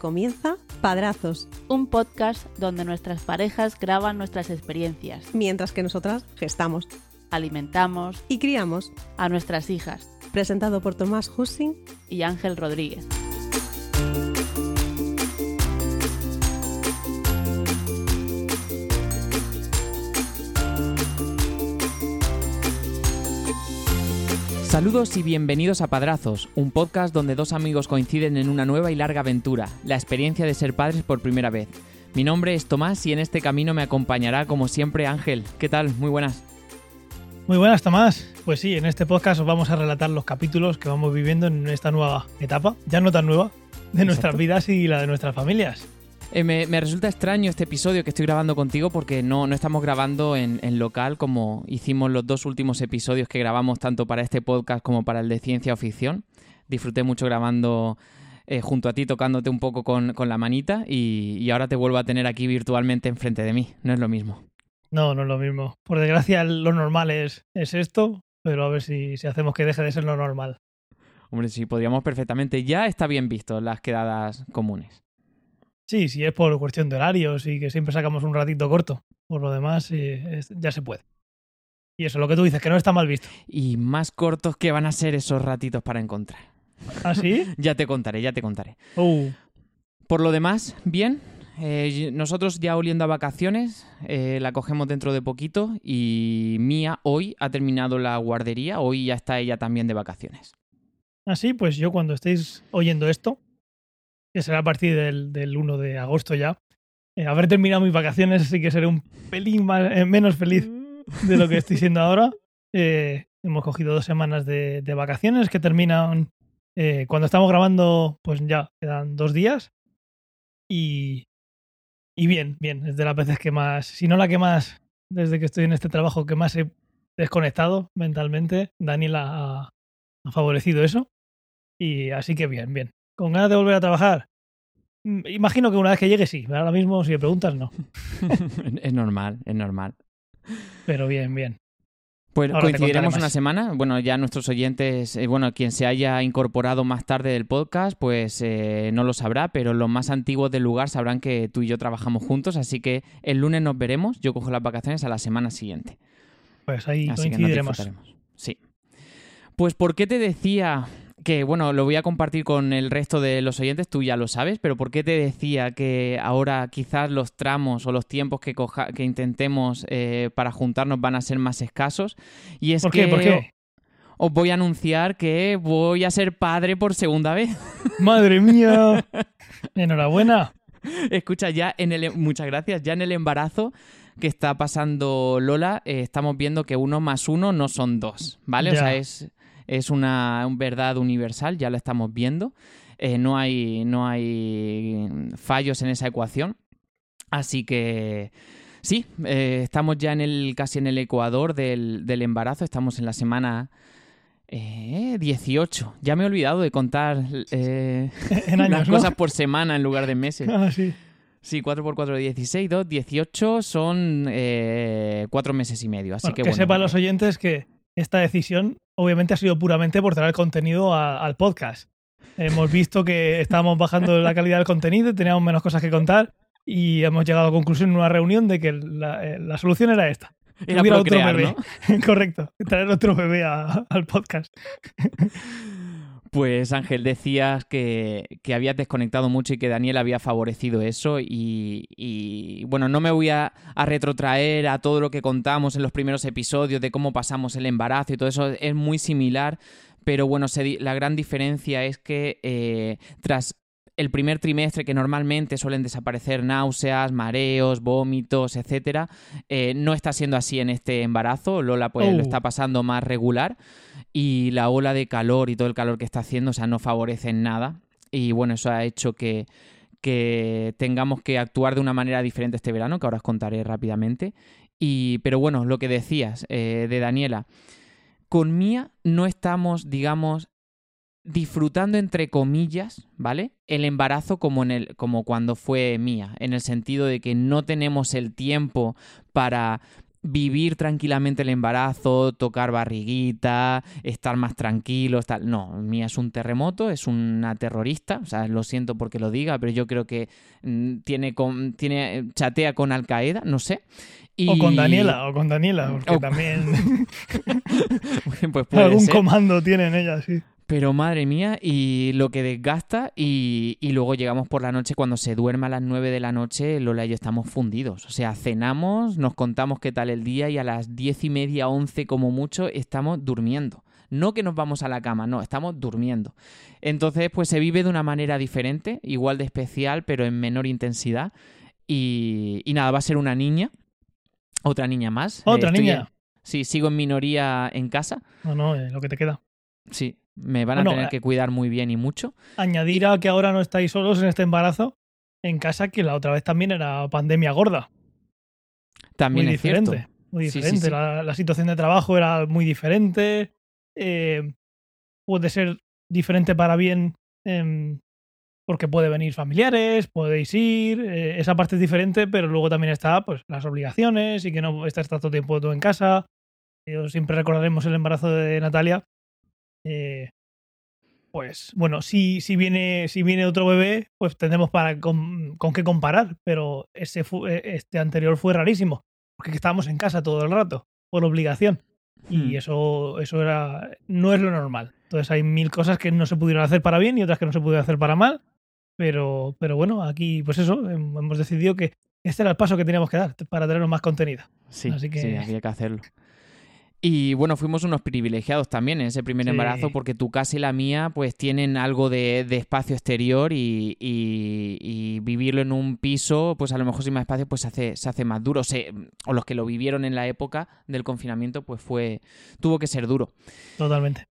Comienza Padrazos, un podcast donde nuestras parejas graban nuestras experiencias, mientras que nosotras gestamos alimentamos y criamos. a nuestras hijas Presentado por Tomás Hussing. y Ángel Rodríguez. Saludos y bienvenidos a Padrazos, un podcast donde dos amigos coinciden en una nueva y larga aventura, la experiencia de ser padres por primera vez. Mi nombre es Tomás y en este camino me acompañará como siempre Ángel. ¿Qué tal? Muy buenas. Muy buenas, Tomás. Pues sí, en este podcast os vamos a relatar los capítulos que vamos viviendo en esta nueva etapa, ya no tan nueva, de nuestras vidas y la de nuestras familias. Eh, me, me resulta extraño este episodio que estoy grabando contigo porque no, no estamos grabando en, en local como hicimos los dos últimos episodios que grabamos tanto para este podcast como para el de ciencia o ficción. Disfruté mucho grabando eh, junto a ti, tocándote un poco con, con la manita y, y ahora te vuelvo a tener aquí virtualmente enfrente de mí. No es lo mismo. No, no es lo mismo. Por desgracia, lo normal es, es esto, pero a ver si, si hacemos que deje de ser lo normal. Hombre, sí, podríamos perfectamente. Ya está bien visto las quedadas comunes. Sí, si es por cuestión de horarios y que siempre sacamos un ratito corto. Por lo demás, ya se puede. Y eso, lo que tú dices, que no está mal visto. Y más cortos que van a ser esos ratitos para encontrar. ¿Ah, sí? Ya te contaré, ya te contaré. Uh, Por lo demás, bien. Eh, nosotros ya oliendo a vacaciones, eh, la cogemos dentro de poquito y Mía hoy ha terminado la guardería, hoy ya está ella también de vacaciones. así, pues yo cuando estéis oyendo esto, que será a partir del, del 1 de agosto ya, eh, habré terminado mis vacaciones, así que seré un pelín más- eh, menos feliz de lo que estoy siendo ahora. Eh, hemos cogido dos semanas de, de vacaciones que terminan eh, cuando estamos grabando, pues ya quedan dos días. Y, y bien, bien, es de las veces que más, si no la que más, desde que estoy en este trabajo, que más he desconectado mentalmente. Daniel ha, ha favorecido eso. Y así que bien, bien. ¿Con ganas de volver a trabajar? Mm, Imagino que una vez que llegue sí, ahora mismo si me preguntas no. es normal, es normal. Pero bien, bien. Pues Ahora coincidiremos una semana. Bueno, ya nuestros oyentes, eh, bueno, quien se haya incorporado más tarde del podcast, pues eh, no lo sabrá, pero los más antiguos del lugar sabrán que tú y yo trabajamos juntos, así que el lunes nos veremos. Yo cojo las vacaciones a la semana siguiente. Pues ahí Así que nos coincidiremos. Sí. Pues, ¿por qué te decía que, bueno, lo voy a compartir con el resto de los oyentes, tú ya lo sabes, pero ¿por qué te decía que ahora quizás los tramos o los tiempos que, coja- que intentemos eh, para juntarnos van a ser más escasos? Y es ¿Por que qué? ¿Por qué? os voy a anunciar que voy a ser padre por segunda vez. Madre mía. Enhorabuena. Escucha, ya en el muchas gracias, ya en el embarazo que está pasando Lola, eh, estamos viendo que uno más uno no son dos, ¿vale? O sea, es, es una un verdad universal, ya lo estamos viendo. Eh, no, hay, no hay fallos en esa ecuación. Así que sí, eh, estamos ya en el, casi en el ecuador del, del embarazo, estamos en la semana eh, 18. Ya me he olvidado de contar eh, En años, las ¿no? cosas por semana en lugar de meses. Ah, sí. Sí, 4 por 4 16, 2, 18 son eh, 4 meses y medio. Así Bueno, que que bueno. sepan los oyentes que esta decisión obviamente ha sido puramente por traer contenido a- al podcast. Hemos visto que estábamos bajando la calidad del contenido, teníamos menos cosas que contar y hemos llegado a la conclusión en una reunión de que la, eh, la solución era esta. Era otro bebé. ¿no? Correcto. Traer otro bebé a- al podcast. Pues Ángel, decías que, que habías desconectado mucho y que Daniel había favorecido eso y, bueno, no me voy a, retrotraer a todo lo que contamos en los primeros episodios de cómo pasamos el embarazo y todo eso, es muy similar, pero bueno, la gran diferencia es que eh, tras el primer trimestre que normalmente suelen desaparecer náuseas, mareos, vómitos, etcétera, eh, no está siendo así en este embarazo. Lola pues Oh. lo está pasando más regular y la ola de calor y todo el calor que está haciendo, o sea, no favorece en nada. Y bueno, eso ha hecho que, que tengamos que actuar de una manera diferente este verano, que ahora os contaré rápidamente. Y, pero bueno, lo que decías eh, de Daniela, con Mía no estamos, digamos, disfrutando entre comillas, ¿vale? El embarazo como en el como cuando fue mía, en el sentido de que no tenemos el tiempo para vivir tranquilamente el embarazo, tocar barriguita, estar más tranquilos, tal. No, Mía es un terremoto, es una terrorista, o sea, lo siento porque lo diga, pero yo creo que mm, tiene, con, tiene chatea con Al Qaeda, no sé. O con Daniela, o con Daniela, porque también pues puede algún ser. comando tienen ellas, sí. Pero madre mía, y lo que desgasta, y, y luego llegamos por la noche, cuando se duerme a las 9 de la noche, Lola y yo estamos fundidos. O sea, cenamos, nos contamos qué tal el día y a las 10 y media, 11 como mucho, estamos durmiendo. No que nos vamos a la cama, no, estamos durmiendo. Entonces, pues se vive de una manera diferente, igual de especial, pero en menor intensidad. Y, y nada, va a ser una niña, otra niña más. Otra Eh, niña. en- sí, sigo en minoría en casa. No, no, eh, lo que te queda. Sí, me van a Bueno, tener eh, que cuidar muy bien y mucho. Añadir a que ahora no estáis solos en este embarazo en casa, que la otra vez también era pandemia gorda. También muy es diferente. cierto. Muy Sí, sí, diferente. sí. La, la situación de trabajo era muy diferente. eh, puede ser diferente para bien em, porque puede venir familiares, podéis ir. eh, esa parte es diferente, pero luego también está pues las obligaciones y que no estás tanto tiempo tú en casa. Yo siempre recordaremos el embarazo de Natalia. Eh, pues bueno, si, si, viene, si viene otro bebé, pues tendremos para con, con qué comparar, pero ese fu- eh, este anterior fue rarísimo, porque estábamos en casa todo el rato, por obligación. Hmm. Y eso, eso era, no es lo normal. Entonces hay mil cosas que no se pudieron hacer para bien y otras que no se pudieron hacer para mal. Pero, pero bueno, aquí, pues eso, hem- hemos decidido que este era el paso que teníamos que dar para tener más contenido. Sí, Así que- sí, había que hacerlo. Y bueno, fuimos unos privilegiados también en ese primer Sí. embarazo porque tu casa y la mía pues tienen algo de, de espacio exterior y, y- y vivirlo en un piso pues a lo mejor sin más espacio pues se hace, se hace más duro. O, sea, o los que lo vivieron en la época del confinamiento pues fue tuvo que ser duro. Totalmente.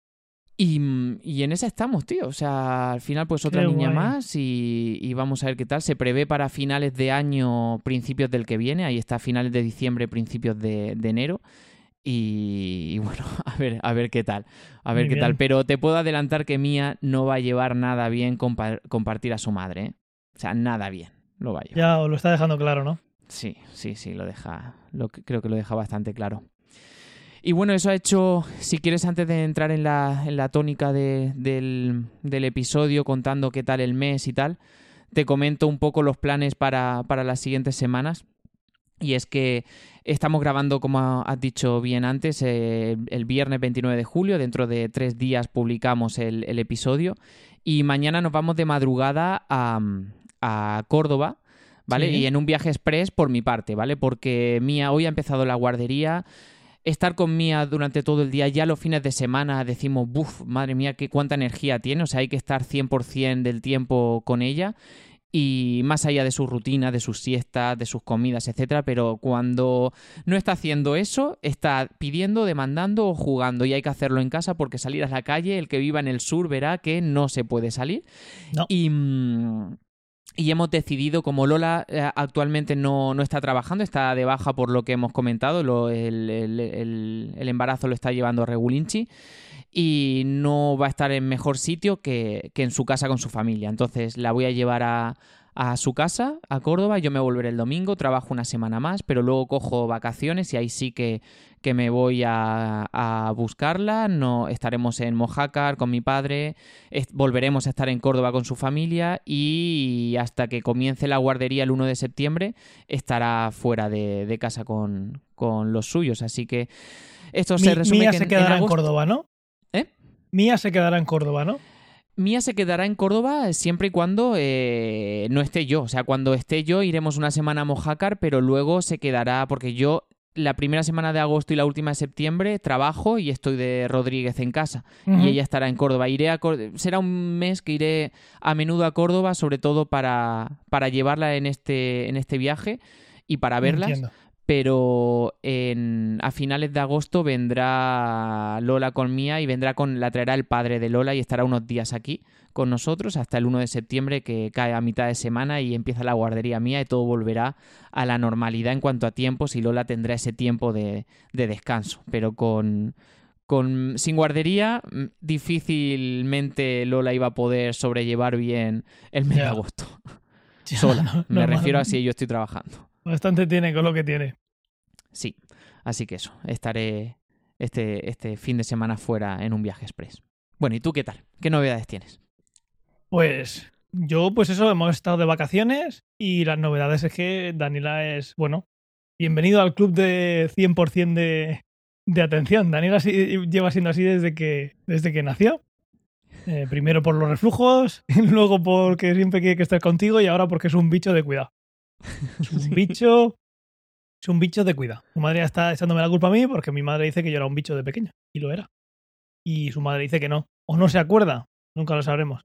Y, y en esa estamos, tío. O sea, al final, pues otra niña guay. más y, y vamos a ver qué tal. Se prevé para finales de año, principios del que viene. Ahí está, finales de diciembre, principios de, de enero. Y, y bueno, a ver, a ver qué tal. A ver Muy qué tal. Pero te puedo adelantar que Mía no va a llevar nada bien compa- compartir a su madre. ¿eh? O sea, nada bien. Lo va a llevar. Ya os lo está dejando claro, ¿no? Sí, sí, sí, lo deja. Lo, creo que lo deja bastante claro. Y bueno, eso ha hecho, si quieres, antes de entrar en la, en la tónica de- del, del episodio, contando qué tal el mes y tal, te comento un poco los planes para, para las siguientes semanas. Y es que estamos grabando, como has dicho bien antes, eh, el viernes 29 de julio. Dentro de tres días publicamos el, el episodio. Y mañana nos vamos de madrugada a, a Córdoba, ¿vale? Sí. Y en un viaje express por mi parte, ¿vale? Porque Mía hoy ha empezado la guardería. Estar con Mía durante todo el día, ya los fines de semana decimos, buf, madre mía, qué cuánta energía tiene. O sea, hay que estar 100% del tiempo con ella y más allá de su rutina, de sus siestas, de sus comidas, etcétera, pero cuando no está haciendo eso, está pidiendo, demandando o jugando y hay que hacerlo en casa porque salir a la calle, el que viva en el sur verá que no se puede salir. No. Y mm, y hemos decidido, como Lola eh, actualmente no, no está trabajando, está de baja por lo que hemos comentado, lo- el, el- el- el embarazo lo está llevando Regulinchi y no va a estar en mejor sitio que, que en su casa con su familia. Entonces la voy a llevar a, a su casa, a Córdoba, yo me volveré el domingo, trabajo una semana más, pero luego cojo vacaciones y ahí sí que, que me voy a, a buscarla, no estaremos en Mojácar con mi padre, est- volveremos a estar en Córdoba con su familia y hasta que comience la guardería el 1 de septiembre estará fuera de, de casa con, con los suyos. Así que esto se resume Mía que se en- quedará en, Córdoba, ¿no? Mía se quedará en Córdoba, ¿no? Mía se quedará en Córdoba siempre y cuando eh, no esté yo. O sea, cuando esté yo iremos una semana a Mojácar, pero luego se quedará porque yo la primera semana de agosto y la última de septiembre trabajo y estoy de Rodríguez en casa. Y ella estará en Córdoba. Iré a Cór- será un mes que iré a menudo a Córdoba, sobre todo para, para llevarla en este, en este viaje y para verlas. Entiendo. Pero en, a finales de agosto vendrá Lola con Mía y vendrá con la traerá el padre de Lola y estará unos días aquí con nosotros hasta el 1 de septiembre que cae a mitad de semana y empieza la guardería mía y todo volverá a la normalidad en cuanto a tiempos y Lola tendrá ese tiempo de, de descanso. Pero con, con sin guardería mm, difícilmente Lola iba a poder sobrellevar bien el mes de agosto. Sola. no- Me refiero a si yo estoy trabajando. Bastante tiene con lo que tiene. Sí. Así que eso, estaré este, este fin de semana fuera en un viaje express. Bueno, ¿y tú qué tal? ¿Qué novedades tienes? Pues yo, pues eso, hemos estado de vacaciones y las novedades es que Daniela es, bueno, bienvenido al club de 100% de, de atención. Daniela sí- lleva siendo así desde que, desde que nació. Eh, primero por los reflujos, luego porque siempre quiere que esté contigo y ahora porque es un bicho de cuidado. Es un bicho. Es un bicho de cuidado. Su madre ya está echándome la culpa a mí porque mi madre dice que yo era un bicho de pequeño. Y lo era. Y su madre dice que no. O no se acuerda. Nunca lo sabremos.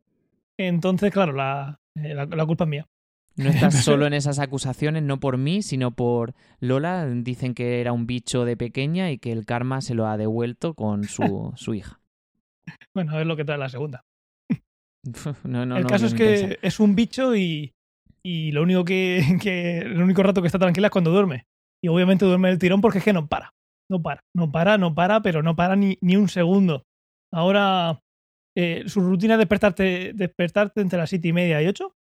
Entonces, claro, la, eh, la, la culpa es mía. No estás solo en esas acusaciones, no por mí, sino por Lola. Dicen que era un bicho de pequeña y que el karma se lo ha devuelto con su, su hija. Bueno, a ver lo que trae la segunda. No, no, el no, caso es que pensar. es un bicho y, y lo único que, que- El único rato que está tranquila es cuando duerme. Y obviamente duerme del tirón porque es que no para. No para. No para, no para, pero no para ni, ni un segundo. Ahora, eh, su rutina es despertarte, despertarte entre las siete y media y 8.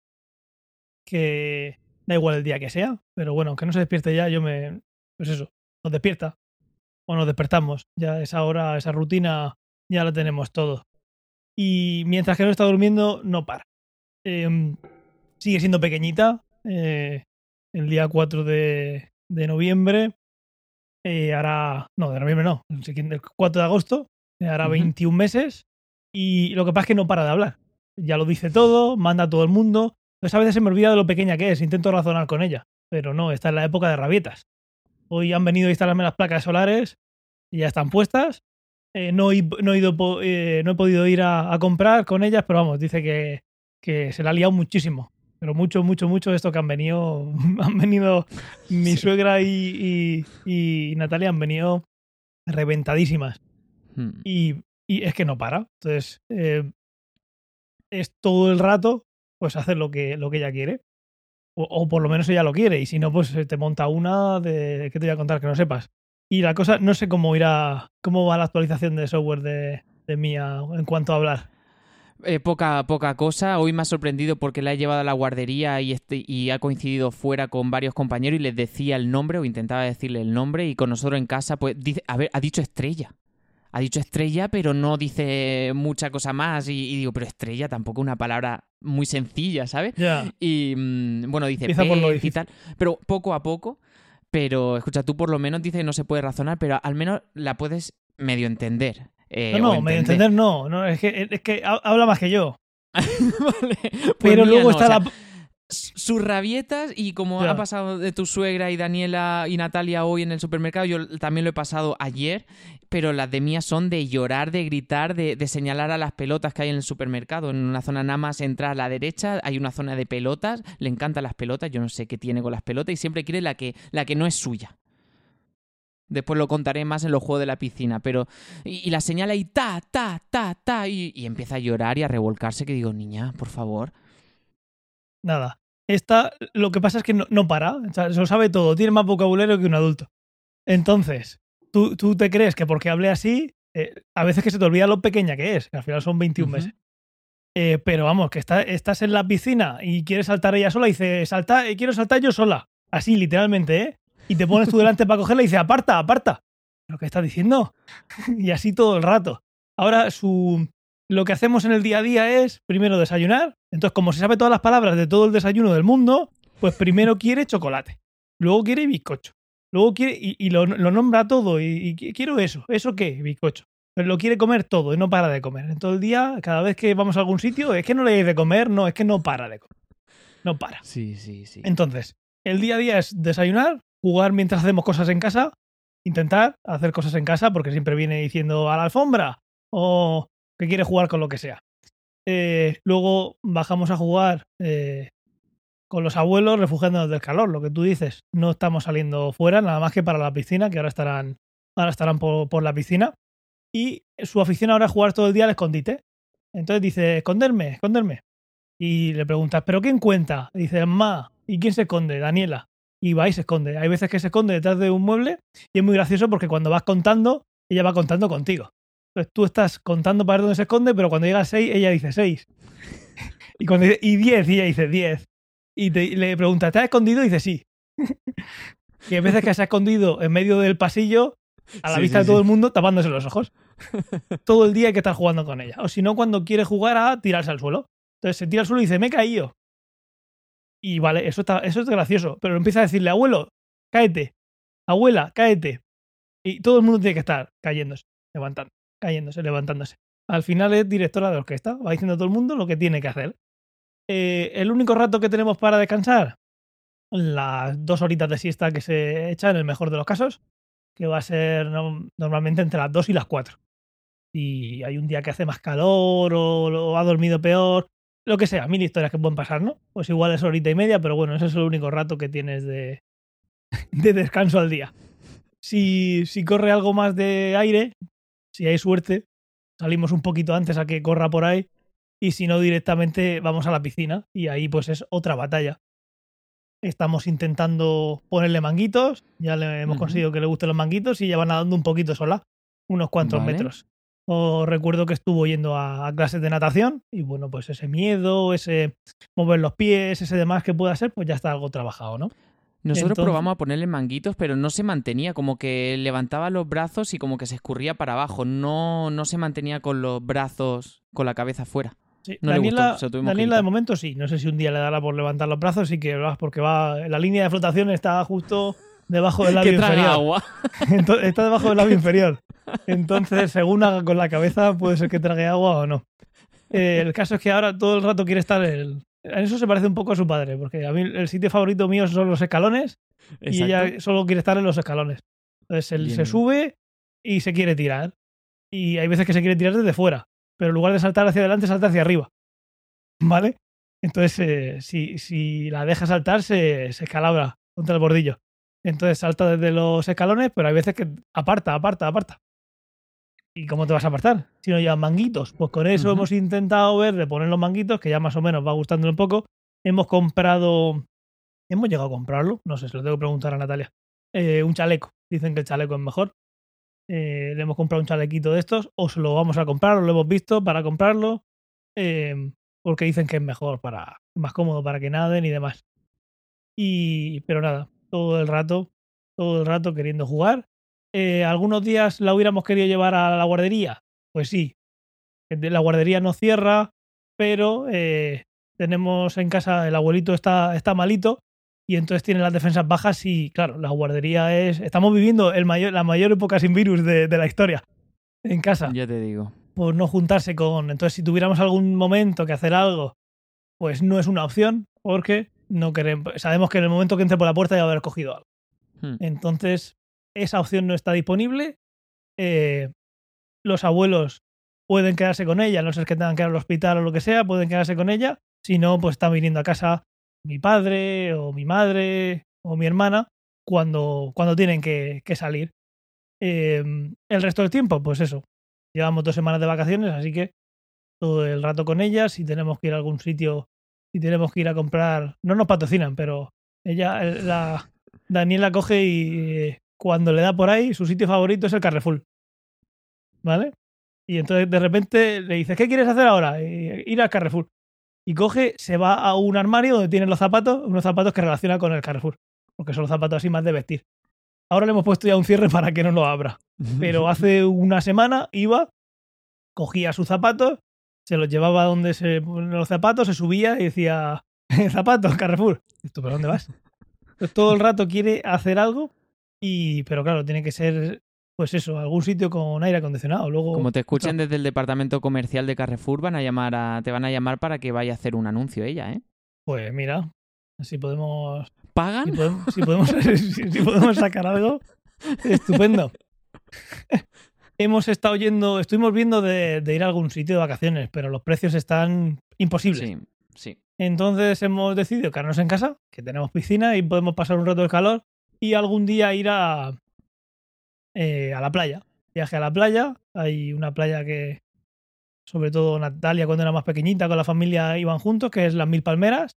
Que da igual el día que sea. Pero bueno, aunque no se despierte ya, yo me. Pues eso, nos despierta. O nos despertamos. Ya esa hora, esa rutina, ya la tenemos todo. Y mientras que no está durmiendo, no para. Em, sigue siendo pequeñita. eh, el día 4 de, de noviembre eh, hará. No, de noviembre no. El siguiente- el 4 de agosto eh, hará Ujú. 21 meses. Y lo que pasa es que no para de hablar. Ya lo dice todo, manda a todo el mundo. Entonces a veces se me olvida de lo pequeña que es. Intento razonar con ella. Pero no, está en la época de rabietas. Hoy han venido a instalarme las placas solares y ya están puestas. Eh, no, he, no, he ido eh, no he podido ir a, a comprar con ellas, pero vamos, dice que, que se la ha liado muchísimo. Pero mucho, mucho, mucho esto que han venido. Han venido. Mi suegra y, y- y Natalia han venido reventadísimas. Hmm. Y, y es que no para. Entonces, eh, es todo el rato, pues hacer lo que, lo que ella quiere. O, o por lo menos ella lo quiere. Y si no, pues te monta una de. ¿Qué te voy a contar que no sepas? Y la cosa, no sé cómo irá. ¿Cómo va la actualización de software de, de Mía en cuanto a hablar? Eh, poca, poca cosa. Hoy me ha sorprendido porque la he llevado a la guardería y, este, y ha coincidido fuera con varios compañeros y les decía el nombre o intentaba decirle el nombre y con nosotros en casa, pues dice, a ver, ha dicho estrella. Ha dicho estrella, pero no dice mucha cosa más. Y, y digo, pero estrella tampoco es una palabra muy sencilla, ¿sabes? Y mm, bueno, dice por y tal. Pero poco a poco. Pero escucha, tú por lo menos dices que no se puede razonar, pero al menos la puedes medio entender. Eh, No, no, medio entender no. no es, que, es que ha- habla más que yo. Vale, pues Pero luego no, está o sea, la. sus rabietas y como ha pasado de tu suegra y Daniela y Natalia hoy en el supermercado, yo también lo he pasado ayer, pero las de mía son de llorar, de gritar, de, de señalar a las pelotas que hay en el supermercado. En una zona nada más entra a la derecha, hay una zona de pelotas, le encantan las pelotas, yo no sé qué tiene con las pelotas y siempre quiere la que, la que no es suya. Después lo contaré más en los juegos de la piscina, pero... Y, y la señala y ta, ta, ta, ta, y, y empieza a llorar y a revolcarse, que digo, niña, por favor. Nada. Esta, lo que pasa es que no, no para. O sea, se lo sabe todo. Tiene más vocabulario que un adulto. Entonces, tú, tú te crees que porque hable así, eh, a veces que se te olvida lo pequeña que es, que al final son 21 Ujú. meses. Eh, pero vamos, que está, estás en la piscina y quieres saltar ella sola y dice, salta, eh, quiero saltar yo sola. Así, literalmente, ¿eh? Y te pones tú delante para cogerla y dice, aparta, aparta. ¿Pero qué estás diciendo? y así todo el rato. Ahora, su, lo que hacemos en el día a día es primero desayunar. Entonces, como se sabe todas las palabras de todo el desayuno del mundo, pues primero quiere chocolate, luego quiere bizcocho, luego quiere y, y lo, lo nombra todo y, y qui- quiero eso, ¿eso qué? Bizcocho. Pero lo quiere comer todo y no para de comer. En todo el día, cada vez que vamos a algún sitio, es que no le hay de comer, no, es que no para de comer. No para. Sí, sí, sí. Entonces, el día a día es desayunar, jugar mientras hacemos cosas en casa, intentar hacer cosas en casa porque siempre viene diciendo a la alfombra o que quiere jugar con lo que sea. Eh, luego bajamos a jugar eh, con los abuelos refugiándonos del calor, lo que tú dices. No estamos saliendo fuera, nada más que para la piscina, que ahora estarán, ahora estarán por, la piscina. Y su afición ahora es jugar todo el día al escondite. Entonces dice, esconderme, esconderme. Y le preguntas, ¿pero quién cuenta? Dice, ma, ¿y quién se esconde? Daniela. Y va y se esconde. Hay veces que se esconde detrás de un mueble y es muy gracioso porque cuando vas contando, ella va contando contigo. Entonces tú estás contando para ver dónde se esconde, pero cuando llega a 6, ella dice 6. y cuando dice, y 10, y ella dice 10. Y te- y le preguntas, ¿te has escondido? Y dice sí. Y hay veces que se ha escondido en medio del pasillo, a la Sí, vista sí, de todo sí. el mundo, tapándose los ojos. todo el día hay que estar jugando con ella. O si no, cuando quiere jugar a tirarse al suelo. Entonces se tira al suelo y dice, me he caído. Y vale, eso, está, eso es gracioso. Pero empieza a decirle, abuelo, cáete. Abuela, cáete. Y todo el mundo tiene que estar cayéndose, levantando, cayéndose, levantándose. Al final es directora de orquesta, va diciendo a todo el mundo lo que tiene que hacer. Eh, el único rato que tenemos para descansar, las dos horitas de siesta que se echa en el mejor de los casos, que va a ser no- normalmente entre las 2 y las 4. Si hay un día que hace más calor o ha dormido peor, lo que sea, mil historias que pueden pasar, ¿no? Pues igual es horita y media, pero bueno, ese es el único rato que tienes de, de descanso al día. Si, si corre algo más de aire, si hay suerte, salimos un poquito antes a que corra por ahí y si no directamente vamos a la piscina y ahí pues es otra batalla. Estamos intentando ponerle manguitos, ya le hemos conseguido que le gusten los manguitos y ya va nadando un poquito sola, unos cuantos Vale. metros. O recuerdo que estuvo yendo a, a clases de natación y bueno, pues ese miedo, ese mover los pies, ese demás que pueda ser, pues ya está algo trabajado, ¿no? Nosotros Entonces- probamos a ponerle manguitos, pero no se mantenía, como que levantaba los brazos y como que se escurría para abajo. No, no se mantenía con los brazos, con la cabeza fuera. Sí, No le Daniela, gustó, Daniela de momento sí. No sé si un día le dará por levantar los brazos, sí que porque va. La línea de flotación está justo debajo del labio inferior. agua. Está debajo del labio inferior. Entonces, según haga con la cabeza, puede ser que trague agua o no. Eh, el caso es que ahora todo el rato quiere estar el. En eso se parece un poco a su padre, porque a mí el sitio favorito mío son los escalones y ella solo quiere estar en los escalones. Entonces él Bien, se sube y se quiere tirar. Y hay veces que se quiere tirar desde fuera, pero en lugar de saltar hacia adelante, salta hacia arriba. ¿Vale? Entonces, eh, si, si la deja saltar, se, se escalabra contra el bordillo. Entonces salta desde los escalones, pero hay veces que aparta, aparta, aparta. ¿Y cómo te vas a apartar? Si no llevas manguitos. Pues con eso hemos intentado ver de poner los manguitos, que ya más o menos va gustando un poco. Hemos comprado. Hemos llegado a comprarlo. No sé, se lo tengo que preguntar a Natalia. Eh, un chaleco. Dicen que el chaleco es mejor. Eh, le hemos comprado un chalequito de estos. O se lo vamos a comprar, o lo hemos visto para comprarlo. eh, porque dicen que es mejor para. más cómodo para que naden y demás. Y. Pero nada, todo el rato. Todo el rato queriendo jugar. Eh, algunos días la hubiéramos querido llevar a la guardería. Pues sí. La guardería no cierra, pero eh, tenemos en casa, el abuelito está, está malito y entonces tiene las defensas bajas y claro, la guardería es... Estamos viviendo el mayor, la mayor época sin virus de, de la historia en casa Ya te digo. por no juntarse con... Entonces si tuviéramos algún momento que hacer algo, pues no es una opción porque no queremos... Sabemos que en el momento que entre por la puerta ya va a haber cogido algo. Hmm. Entonces, esa opción no está disponible. Eh, los abuelos pueden quedarse con ella, no ser que tengan que ir al hospital o lo que sea, pueden quedarse con ella. Si no, pues están viniendo a casa mi padre o mi madre o mi hermana cuando, cuando tienen que, que salir. Eh, el resto del tiempo, pues eso. Llevamos dos semanas de vacaciones, así que todo el rato con ellas. Si tenemos que ir a algún sitio, si tenemos que ir a comprar, no nos patrocinan, pero ella, la Daniela coge y cuando le da por ahí, su sitio favorito es el Carrefour. ¿Vale? Y entonces de repente le dices, ¿qué quieres hacer ahora? Y- ir al Carrefour. Y coge, se va a un armario donde tienen los zapatos, unos zapatos que relaciona con el Carrefour. Porque son los zapatos así más de vestir. Ahora le hemos puesto ya un cierre para que no lo abra. Pero hace una semana iba, cogía sus zapatos, se los llevaba donde se los zapatos, se subía y decía, zapatos, Carrefour. ¿Y tú, ¿pero dónde vas? Entonces, todo el rato quiere hacer algo, y pero claro, tiene que ser, pues eso, algún sitio con aire acondicionado. Luego, Como te escuchen desde el departamento comercial de Carrefour, van a llamar a, te van a llamar para que vaya a hacer un anuncio ella, ¿eh? pues mira, así podemos Si ¿Pagan? podemos, si podemos, si- si podemos sacar algo, estupendo. Hemos estado yendo, estuvimos viendo de, de ir a algún sitio de vacaciones, pero los precios están imposibles. Sí, sí. Entonces hemos decidido quedarnos en casa, que tenemos piscina y podemos pasar un rato de calor y algún día ir a, eh, a la playa. Viaje a la playa. Hay una playa que, sobre todo Natalia cuando era más pequeñita, con la familia iban juntos, que es las Mil Palmeras.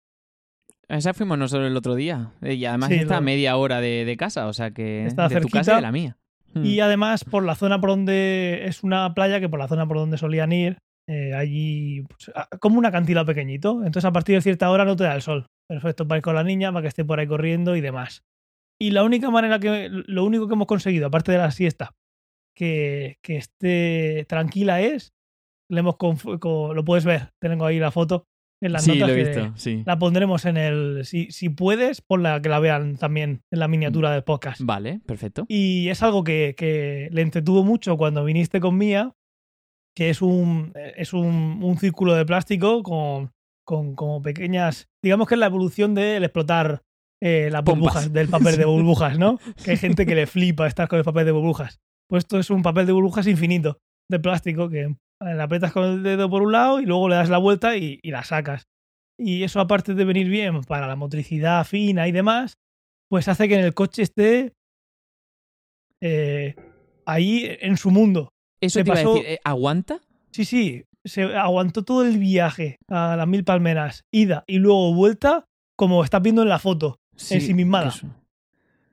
A Esa fuimos nosotros el otro día. Y además Sí, está a media hora de, de casa, o sea que Está de tu casa cerquita. y de la mía. Hmm. Y además, por la zona por donde es una playa que por la zona por donde solían ir, eh, allí pues, como un acantilado pequeñito. Entonces, a partir de cierta hora no te da el sol. Perfecto para ir con la niña, para que esté por ahí corriendo y demás. Y la única manera que, lo único que hemos conseguido, aparte de la siesta, que, que esté tranquila es, le hemos lo puedes ver, tengo ahí la foto en las sí, notas. lo he sí. La pondremos en el, si, si puedes, ponla que la vean también en la miniatura del podcast. Vale, perfecto. Y es algo que, que le entretuvo mucho cuando viniste con Mía, que es un, es un, un círculo de plástico con, con como pequeñas, digamos que es la evolución del explotar eh, las Pompas. burbujas, del papel de burbujas, ¿no? Que hay gente que le flipa estar con el papel de burbujas. Pues esto es un papel de burbujas infinito de plástico que le aprietas con el dedo por un lado y luego le das la vuelta y, y la sacas. Y eso aparte de venir bien para la motricidad fina y demás, pues hace que en el coche esté eh, ahí en su mundo. Eso Me te iba a pasó- decir, ¿eh, ¿aguanta? Sí, sí, se aguantó todo el viaje a las mil palmeras, ida y luego vuelta, como estás viendo en la foto. ensimismada. eso.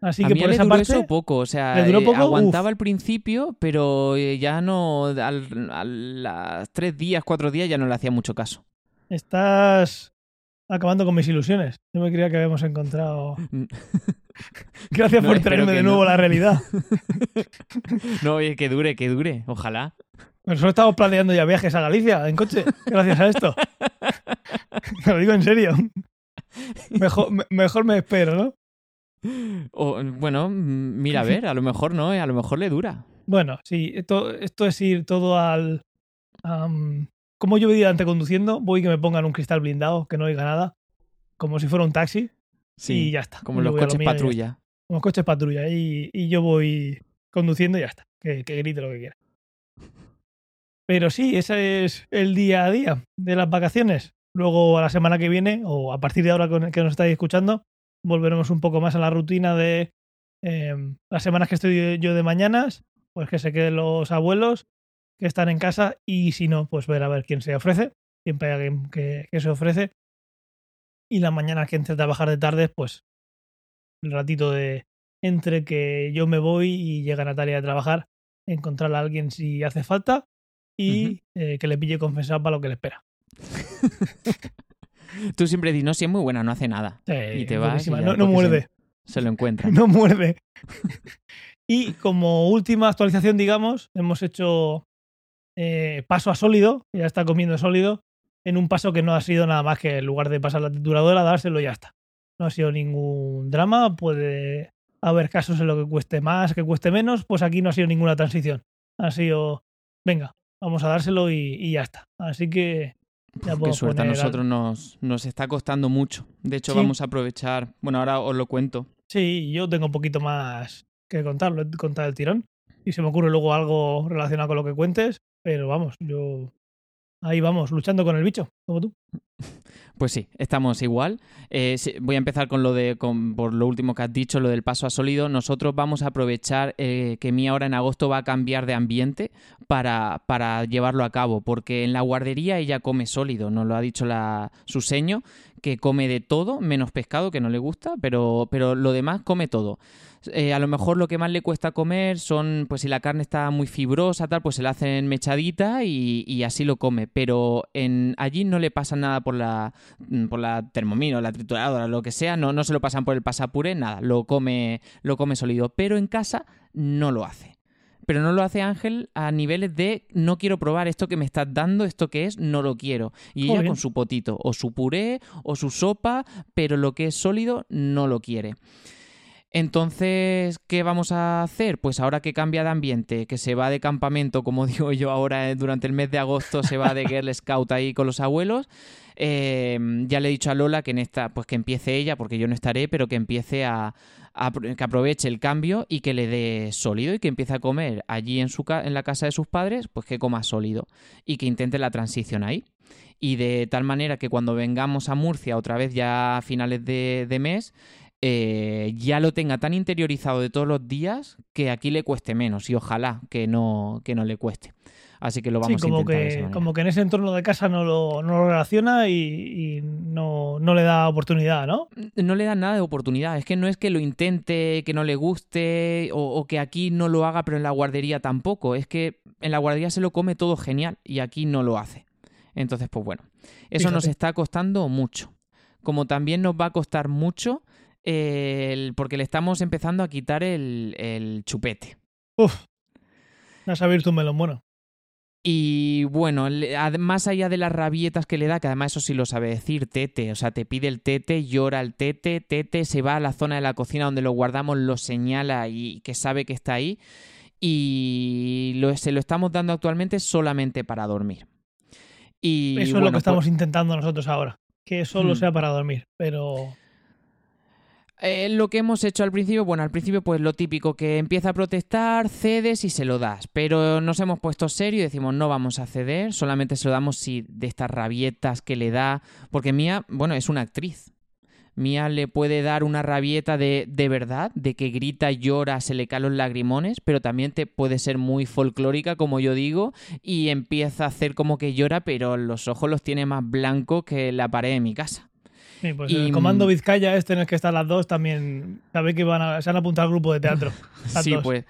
Así a que mí por esa duró parte, eso poco, o sea, ¿Le duró eh, aguantaba Uf. al principio, pero eh, ya no, al, a las tres días, cuatro días ya no le hacía mucho caso. estás acabando con mis ilusiones. Yo me creía que habíamos encontrado. Gracias No, por traerme de nuevo no. a la realidad. no, oye, que dure, que dure, ojalá. Nosotros estamos planeando ya viajes a Galicia en coche, gracias a esto. Te lo digo en serio. Mejor, me- mejor me espero, ¿no? O, bueno, mira, a ver, a lo mejor no, eh, a lo mejor le dura. Bueno, sí, esto, esto es ir todo al. como yo voy delante conduciendo, voy que me pongan un cristal blindado, que no oiga nada, como si fuera un taxi, Sí, y ya está. como Yo los lo coches patrulla. Como los coches patrulla, y, y yo voy conduciendo y ya está. Que, que grite lo que quiera. Pero sí, ese es el día a día de las vacaciones. Luego, a la semana que viene, o a partir de ahora que nos estáis escuchando, volveremos un poco más a la rutina de eh, las semanas que estoy yo de mañanas, pues que se queden los abuelos que están en casa y si no, pues ver a ver quién se ofrece. Siempre hay alguien que, que se ofrece. Y la mañana que entre a trabajar de tarde, pues el ratito de entre que yo me voy y llega Natalia a trabajar, encontrar a alguien si hace falta y eh, que le pille confesado para lo que le espera. Tú siempre dices, no, si es muy buena, no hace nada. Sí, Y te vas y no, no muerde. Se lo encuentra. no muerde. y como última actualización, digamos, hemos hecho eh, paso a sólido, ya está comiendo sólido, en un paso que no ha sido nada más que en lugar de pasar la trituradora, dárselo y ya está. No ha sido ningún drama, puede haber casos en lo que cueste más, que cueste menos, pues aquí no ha sido ninguna transición. Ha sido, venga, vamos a dárselo y, y ya está. Así que Uf, qué suerte, a al- nosotros nos, nos está costando mucho. De hecho, Sí. vamos a aprovechar. Bueno, ahora os lo cuento. Sí, yo tengo un poquito más que contar, lo he contado el tirón. Y se me ocurre luego algo relacionado con lo que cuentes, pero vamos, yo ahí vamos, luchando con el bicho, como tú. Pues sí, estamos igual. Eh, voy a empezar con lo de, con- por lo último que has dicho, lo del paso a sólido. Nosotros vamos a aprovechar eh, que mi ahora en agosto va a cambiar de ambiente para, para llevarlo a cabo, porque en la guardería ella come sólido, nos lo ha dicho la, su seño, que come de todo, menos pescado, que no le gusta, pero, pero lo demás come todo. Eh, a lo mejor lo que más le cuesta comer son, pues si la carne está muy fibrosa, tal, pues se la hacen mechadita y, y así lo come. Pero en, allí no le pasa nada por la, mm, por la termomino, la trituradora, lo que sea, no, no se lo pasan por el pasapuré, nada, lo come, lo come sólido. Pero en casa no lo hace. Pero no lo hace Ángel a niveles de no quiero probar esto que me estás dando, esto que es, no lo quiero. Y ella con su potito, o su puré, o su sopa, pero lo que es sólido no lo quiere. Entonces, ¿qué vamos a hacer? Pues ahora que cambia de ambiente, que se va de campamento, como digo yo ahora eh, durante el mes de agosto, se va de Girl Scout ahí con los abuelos. eh, ya le he dicho a Lola que en esta, pues que empiece ella, porque yo no estaré, pero que empiece a, que aproveche el cambio y que le dé sólido y que empiece a comer allí en su en la casa de sus padres, pues que coma sólido y que intente la transición ahí. Y de tal manera que cuando vengamos a Murcia otra vez ya a finales de mes, eh, ya lo tenga tan interiorizado de todos los días que aquí le cueste menos y ojalá que no, que no le cueste. Así que lo Sí, vamos a como intentar de esa que, como que en ese entorno de casa no lo, no lo relaciona y, y no, no le da oportunidad, ¿no? no le dan nada de oportunidad. Es que no es que lo intente, que no le guste o, o que aquí no lo haga, pero en la guardería tampoco. Es que en la guardería se lo come todo genial y aquí no lo hace. Entonces, pues bueno, eso nos está costando mucho. Como también nos va a costar mucho el- porque le estamos empezando a quitar el, el chupete. Uf. Vas a abrir tu melón, bueno. Y bueno, más allá de las rabietas que le da, que además eso sí lo sabe decir, tete, o sea, te pide el tete, llora el tete, tete se va a la zona de la cocina donde lo guardamos, lo señala y que sabe que está ahí y lo- se lo estamos dando actualmente solamente para dormir. Y Eso es lo que pues- estamos intentando nosotros ahora. Que solo Hmm. sea para dormir. Pero Eh, lo que hemos hecho al principio, bueno, al principio pues lo típico, que empieza a protestar, cedes y se lo das, pero nos hemos puesto serio y decimos no vamos a ceder, solamente se lo damos si de estas rabietas que le da, porque Mía, bueno, es una actriz. Mía le puede dar una rabieta de, de verdad, de que grita, llora, se le caen los lagrimones, pero también te puede ser muy folclórica, como yo digo, y empieza a hacer como que llora, pero los ojos los tiene más blancos que la pared de mi casa. Sí, pues Y, el comando mm, Vizcaya, este en el que están las dos, también sabe que van a, se han apuntado al grupo de teatro. Sí, dos. pues.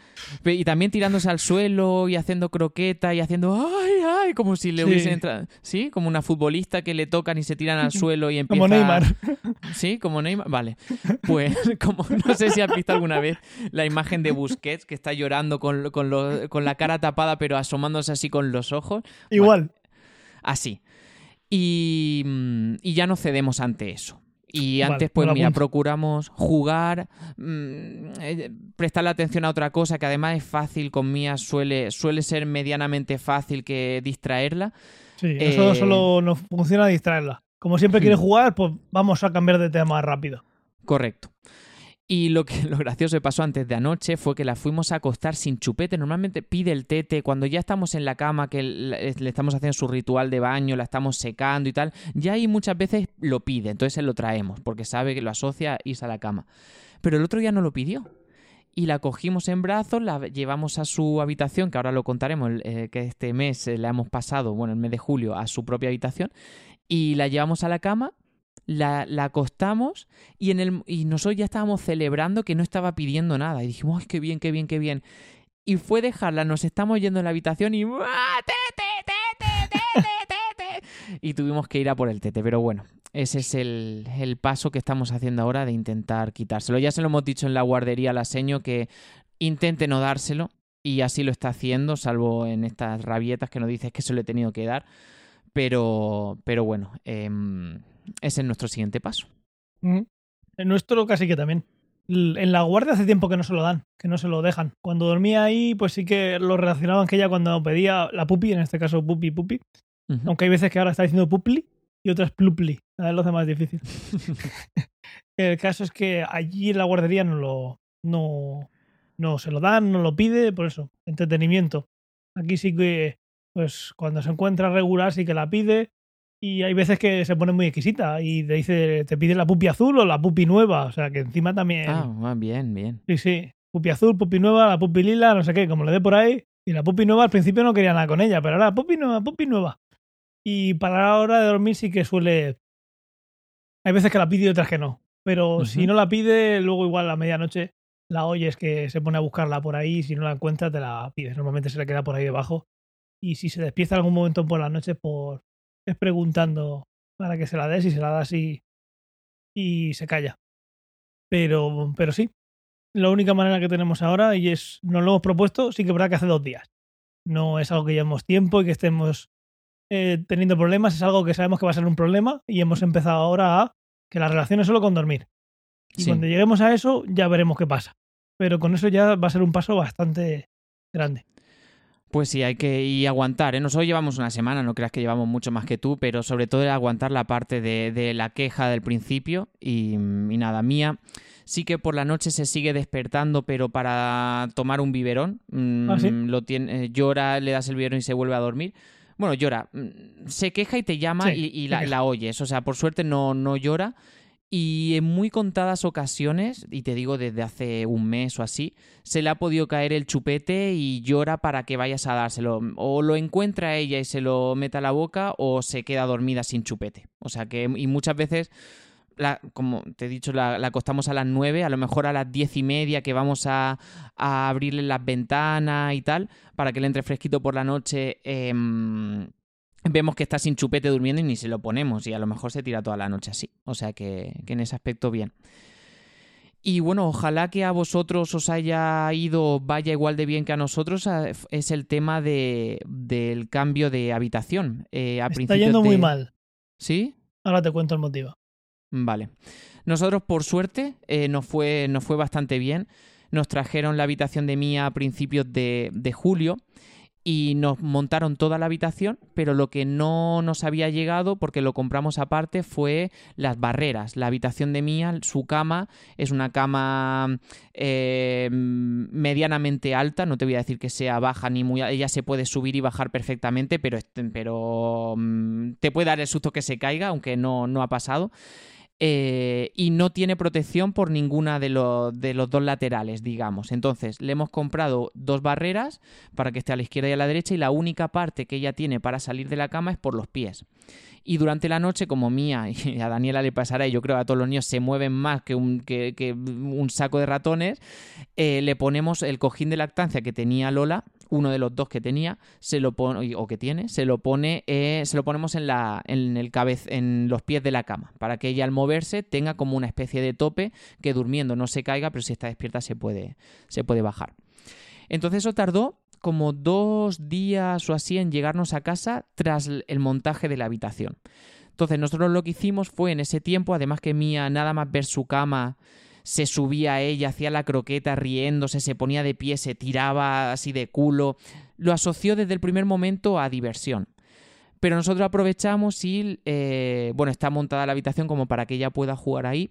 Y también tirándose al suelo y haciendo croqueta y haciendo ¡ay, ay! Como si le Sí. hubiesen entrado. Sí, como una futbolista que le tocan y se tiran al suelo y empieza. Como Neymar. Sí, como Neymar. Vale. Pues, como no sé si has visto alguna vez la imagen de Busquets que está llorando con, con, lo- con la cara tapada, pero asomándose así con los ojos. Igual. Así. Y, mm, y ya no cedemos ante eso. Y Vale, antes, pues mira, procuramos jugar, mm, eh, prestarle atención a otra cosa que además es fácil con Mía, suele, suele ser medianamente fácil que distraerla. Sí, eso Eh, solo nos funciona distraerla. Como siempre quiere jugar, pues vamos a cambiar de tema rápido. Correcto. Y lo que lo gracioso que pasó antes de anoche fue que la fuimos a acostar sin chupete. Normalmente pide el tete cuando ya estamos en la cama, que le estamos haciendo su ritual de baño, la estamos secando y tal. Ya ahí muchas veces lo pide, entonces se lo traemos porque sabe que lo asocia irse a la cama. Pero el otro día no lo pidió. Y la cogimos en brazos, la llevamos a su habitación, que ahora lo contaremos, eh, que este mes eh, la hemos pasado, bueno, el mes de julio, a su propia habitación. Y la llevamos a la cama, la, la acostamos y, en el, y nosotros ya estábamos celebrando que no estaba pidiendo nada. Y dijimos, ¡ay, qué bien, qué bien, qué bien! Y fue dejarla, nos estamos yendo en la habitación y... Y tuvimos que ir a por el tete, pero bueno, ese es el, el paso que estamos haciendo ahora de intentar quitárselo. Ya se lo hemos dicho en la guardería a la seño que intente no dárselo y así lo está haciendo, salvo en estas rabietas que nos dices que se lo he tenido que dar. Pero, pero bueno, em, ese es nuestro siguiente paso. En nuestro casi que también. En la guardia hace tiempo que no se lo dan, que no se lo dejan. Cuando dormía ahí, pues sí que lo relacionaban que ella cuando pedía la pupi, en este caso pupi pupi, aunque hay veces que ahora está diciendo pupli y otras plupli. A ver, lo hace más difícil. El caso es que allí en la guardería no lo no, no se lo dan, no lo pide, por eso, entretenimiento. Aquí sí que, pues cuando se encuentra regular sí que la pide y hay veces que se pone muy exquisita y te dice, te pide la pupi azul o la pupi nueva, o sea que encima también... Ah, ah, bien, bien. Sí, sí. Pupi azul, pupi nueva, la pupi lila, no sé qué, como le dé por ahí. Y la pupi nueva al principio no quería nada con ella, pero ahora pupi nueva, pupi nueva. Y para la hora de dormir sí que suele. Hay veces que la pide y otras que no. Pero si no la pide, luego igual a la medianoche la oyes que se pone a buscarla por ahí. Y si no la encuentra, te la pides. Normalmente se le queda por ahí debajo. Y si se despierta algún momento por la noche, por es preguntando para que se la des y se la das y, y se calla. Pero, pero sí, la única manera que tenemos ahora y es nos lo hemos propuesto, sí que es verdad que hace dos días. No es algo que llevemos tiempo y que estemos eh, teniendo problemas, es algo que sabemos que va a ser un problema y hemos empezado ahora a que la relación es solo con dormir. Y Sí. cuando lleguemos a eso ya veremos qué pasa. Pero con eso ya va a ser un paso bastante grande. Pues sí, hay que y aguantar. ¿eh? Nosotros llevamos una semana, no creas que llevamos mucho más que tú, pero sobre todo el aguantar la parte de, de la queja del principio. Y, y nada, mía sí que por la noche se sigue despertando, pero para tomar un biberón. mm, ¿Ah, sí? lo tiene, eh, llora, le das el biberón y se vuelve a dormir. Bueno, llora. mm, Se queja y te llama Sí, y, y la, la oyes. O sea, por suerte no, no llora. Y en muy contadas ocasiones, y te digo desde hace un mes o así, se le ha podido caer el chupete y llora para que vayas a dárselo. O lo encuentra ella y se lo mete a la boca, o se queda dormida sin chupete. O sea que, y muchas veces, la- como te he dicho, la, acostamos a las 9, a lo mejor a las diez y media que vamos a, a abrirle las ventanas y tal, para que le entre fresquito por la noche. em, vemos que está sin chupete durmiendo y ni se lo ponemos y a lo mejor se tira toda la noche así. O sea que, que en ese aspecto bien. Y bueno, ojalá que a vosotros os haya ido, vaya igual de bien que a nosotros, es el tema de, del cambio de habitación. Eh, a Está yendo muy mal. ¿Sí? Ahora te cuento el motivo. Vale. Nosotros, por suerte, eh, nos, fue, nos fue bastante bien. Nos trajeron la habitación de Mía a principios de, de julio y nos montaron toda la habitación, pero lo que no nos había llegado, porque lo compramos aparte, fue las barreras. La habitación de Mía, su cama, es una cama eh, medianamente alta, no te voy a decir que sea baja ni muy alta, ella se puede subir y bajar perfectamente, pero, pero mm, te puede dar el susto que se caiga, aunque no, no ha pasado. Eh, y no tiene protección por ninguna de, de los dos laterales, digamos. Entonces, le hemos comprado dos barreras para que esté a la izquierda y a la derecha y la única parte que ella tiene para salir de la cama es por los pies. Y durante la noche, como Mía y a Daniela le pasará, y yo creo a todos los niños se mueven más que un, que, que un saco de ratones, eh, le ponemos el cojín de lactancia que tenía Lola, uno de los dos que tenía, se lo pone, o que tiene, se lo pone, eh, se lo ponemos en la, en el cabez, en los pies de la cama, para que ella al moverse tenga como una especie de tope que durmiendo no se caiga, pero si está despierta se puede, se puede bajar. Entonces eso tardó como dos días o así en llegarnos a casa tras el montaje de la habitación. Entonces nosotros lo que hicimos fue en ese tiempo, además que Mía nada más ver su cama, se subía a ella, hacía la croqueta riéndose, se ponía de pie, se tiraba así de culo, lo asoció desde el primer momento a diversión. Pero nosotros aprovechamos y, eh, bueno, está montada la habitación como para que ella pueda jugar ahí.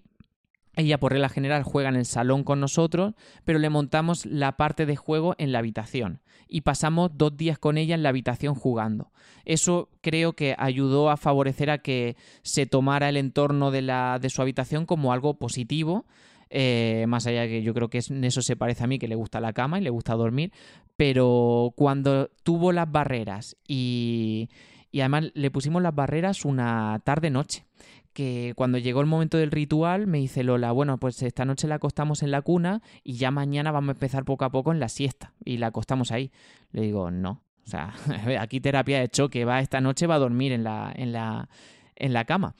Ella por regla general juega en el salón con nosotros, pero le montamos la parte de juego en la habitación y pasamos dos días con ella en la habitación jugando. Eso creo que ayudó a favorecer a que se tomara el entorno de, la, de su habitación como algo positivo. eh, más allá de que yo creo que en eso se parece a mí, que le gusta la cama y le gusta dormir, pero cuando tuvo las barreras y, y además le pusimos las barreras una tarde-noche que cuando llegó el momento del ritual me dice Lola, bueno, pues esta noche la acostamos en la cuna y ya mañana vamos a empezar poco a poco en la siesta y la acostamos ahí. Le digo, no, o sea, aquí terapia de choque, va esta noche va a dormir en la, en la, en la cama.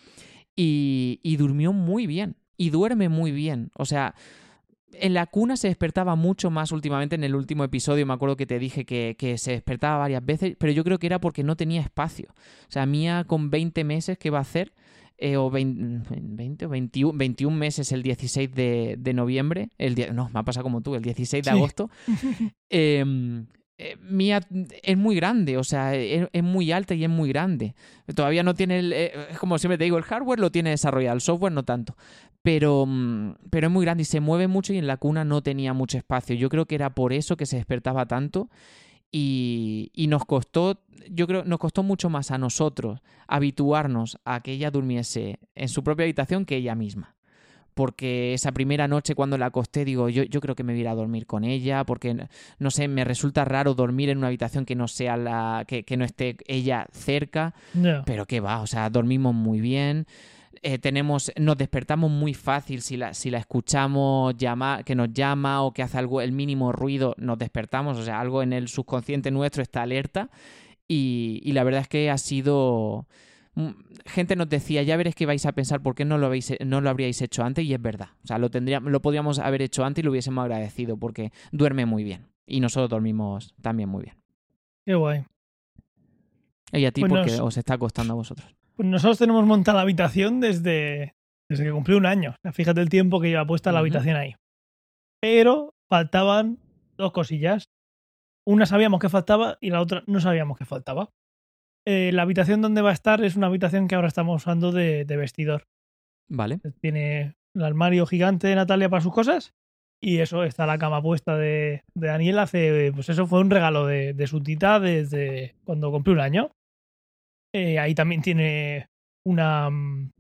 Y, durmió muy bien, y duerme muy bien, o sea... En la cuna se despertaba mucho más últimamente en el último episodio. Me acuerdo que te dije que, que se despertaba varias veces, pero yo creo que era porque no tenía espacio. O sea, Mía con 20 meses, ¿qué va a hacer? Eh, o 20, 20 o 21, 21 meses el 16 de, de noviembre, el die- no, me ha pasado como tú, el 16 de Sí. agosto, eh, eh, Mía es muy grande, o sea, es, es muy alta y es muy grande. Todavía no tiene, el, eh, como siempre te digo, el hardware lo tiene desarrollado, el software no tanto. Pero, mm, pero es muy grande y se mueve mucho y en la cuna no tenía mucho espacio. Yo creo que era por eso que se despertaba tanto y, y nos costó, yo creo, nos costó mucho más a nosotros habituarnos a que ella durmiese en su propia habitación que ella misma. Porque esa primera noche cuando la acosté, digo, yo, yo creo que me voy a ir a dormir con ella, porque no sé, me resulta raro dormir en una habitación que no sea la, que, que no esté ella cerca. Pero qué va, o sea, dormimos muy bien. Eh, tenemos, nos despertamos muy fácil si la, si la escuchamos llama, que nos llama o que hace algo, el mínimo ruido, nos despertamos, o sea, algo en el subconsciente nuestro está alerta y, y la verdad es que ha sido... mm, Gente nos decía, ya veréis que vais a pensar por qué no lo, habéis, no lo habríais hecho antes y es verdad. O sea, lo, tendría, lo podríamos haber hecho antes y lo hubiésemos agradecido porque duerme muy bien. Y nosotros dormimos también muy bien. Qué guay. Y a ti Pues porque nos- os está costando a vosotros. Pues nosotros tenemos montada la habitación desde, desde que cumplí un año. O sea, fíjate el tiempo que lleva puesta la habitación ahí. Pero faltaban dos cosillas. Una sabíamos que faltaba y la otra no sabíamos que faltaba. Eh, la habitación donde va a estar es una habitación que ahora estamos usando de, de vestidor. Vale. Tiene el armario gigante de Natalia para sus cosas y eso está la cama puesta de, de Daniel hace, pues eso fue un regalo de, de su tita desde cuando cumplió un año. Eh, ahí también tiene una, mm,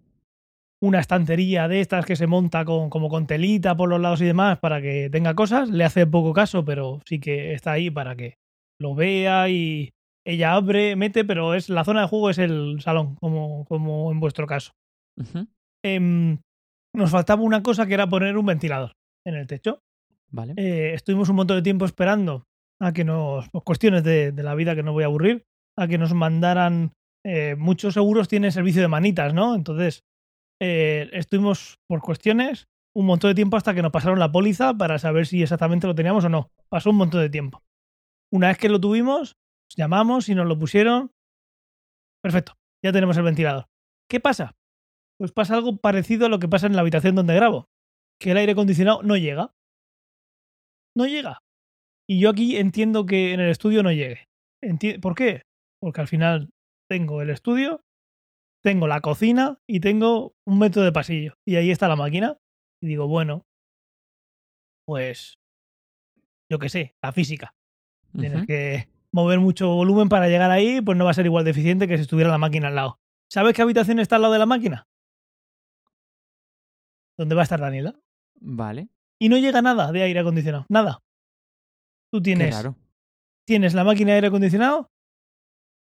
una estantería de estas que se monta con, como con telita por los lados y demás para que tenga cosas. Le hace poco caso, pero sí que está ahí para que lo vea y ella abre, mete, pero es la zona de juego es el salón, como, como en vuestro caso. Em, nos faltaba una cosa que era poner un ventilador en el techo. Vale. Eh, estuvimos un montón de tiempo esperando a que nos, cuestiones de, de la vida que no voy a aburrir, a que nos mandaran, eh, muchos seguros tienen servicio de manitas, ¿no? Entonces, eh, estuvimos por cuestiones un montón de tiempo hasta que nos pasaron la póliza para saber si exactamente lo teníamos o no. Pasó un montón de tiempo. Una vez que lo tuvimos, llamamos y nos lo pusieron. Perfecto, ya tenemos el ventilador. ¿Qué pasa? Pues pasa algo parecido a lo que pasa en la habitación donde grabo, que el aire acondicionado no llega. No llega. Y yo aquí entiendo que en el estudio no llegue. ¿Por qué? Porque al final tengo el estudio, tengo la cocina y tengo un metro de pasillo. Y ahí está la máquina. Y digo, bueno, pues yo qué sé, la física. Tienes que mover mucho volumen para llegar ahí, pues no va a ser igual de eficiente que si estuviera la máquina al lado. ¿Sabes qué habitación está al lado de la máquina? ¿Dónde va a estar Daniela? Vale. Y no llega nada de aire acondicionado. Nada. Tú tienes, tienes la máquina de aire acondicionado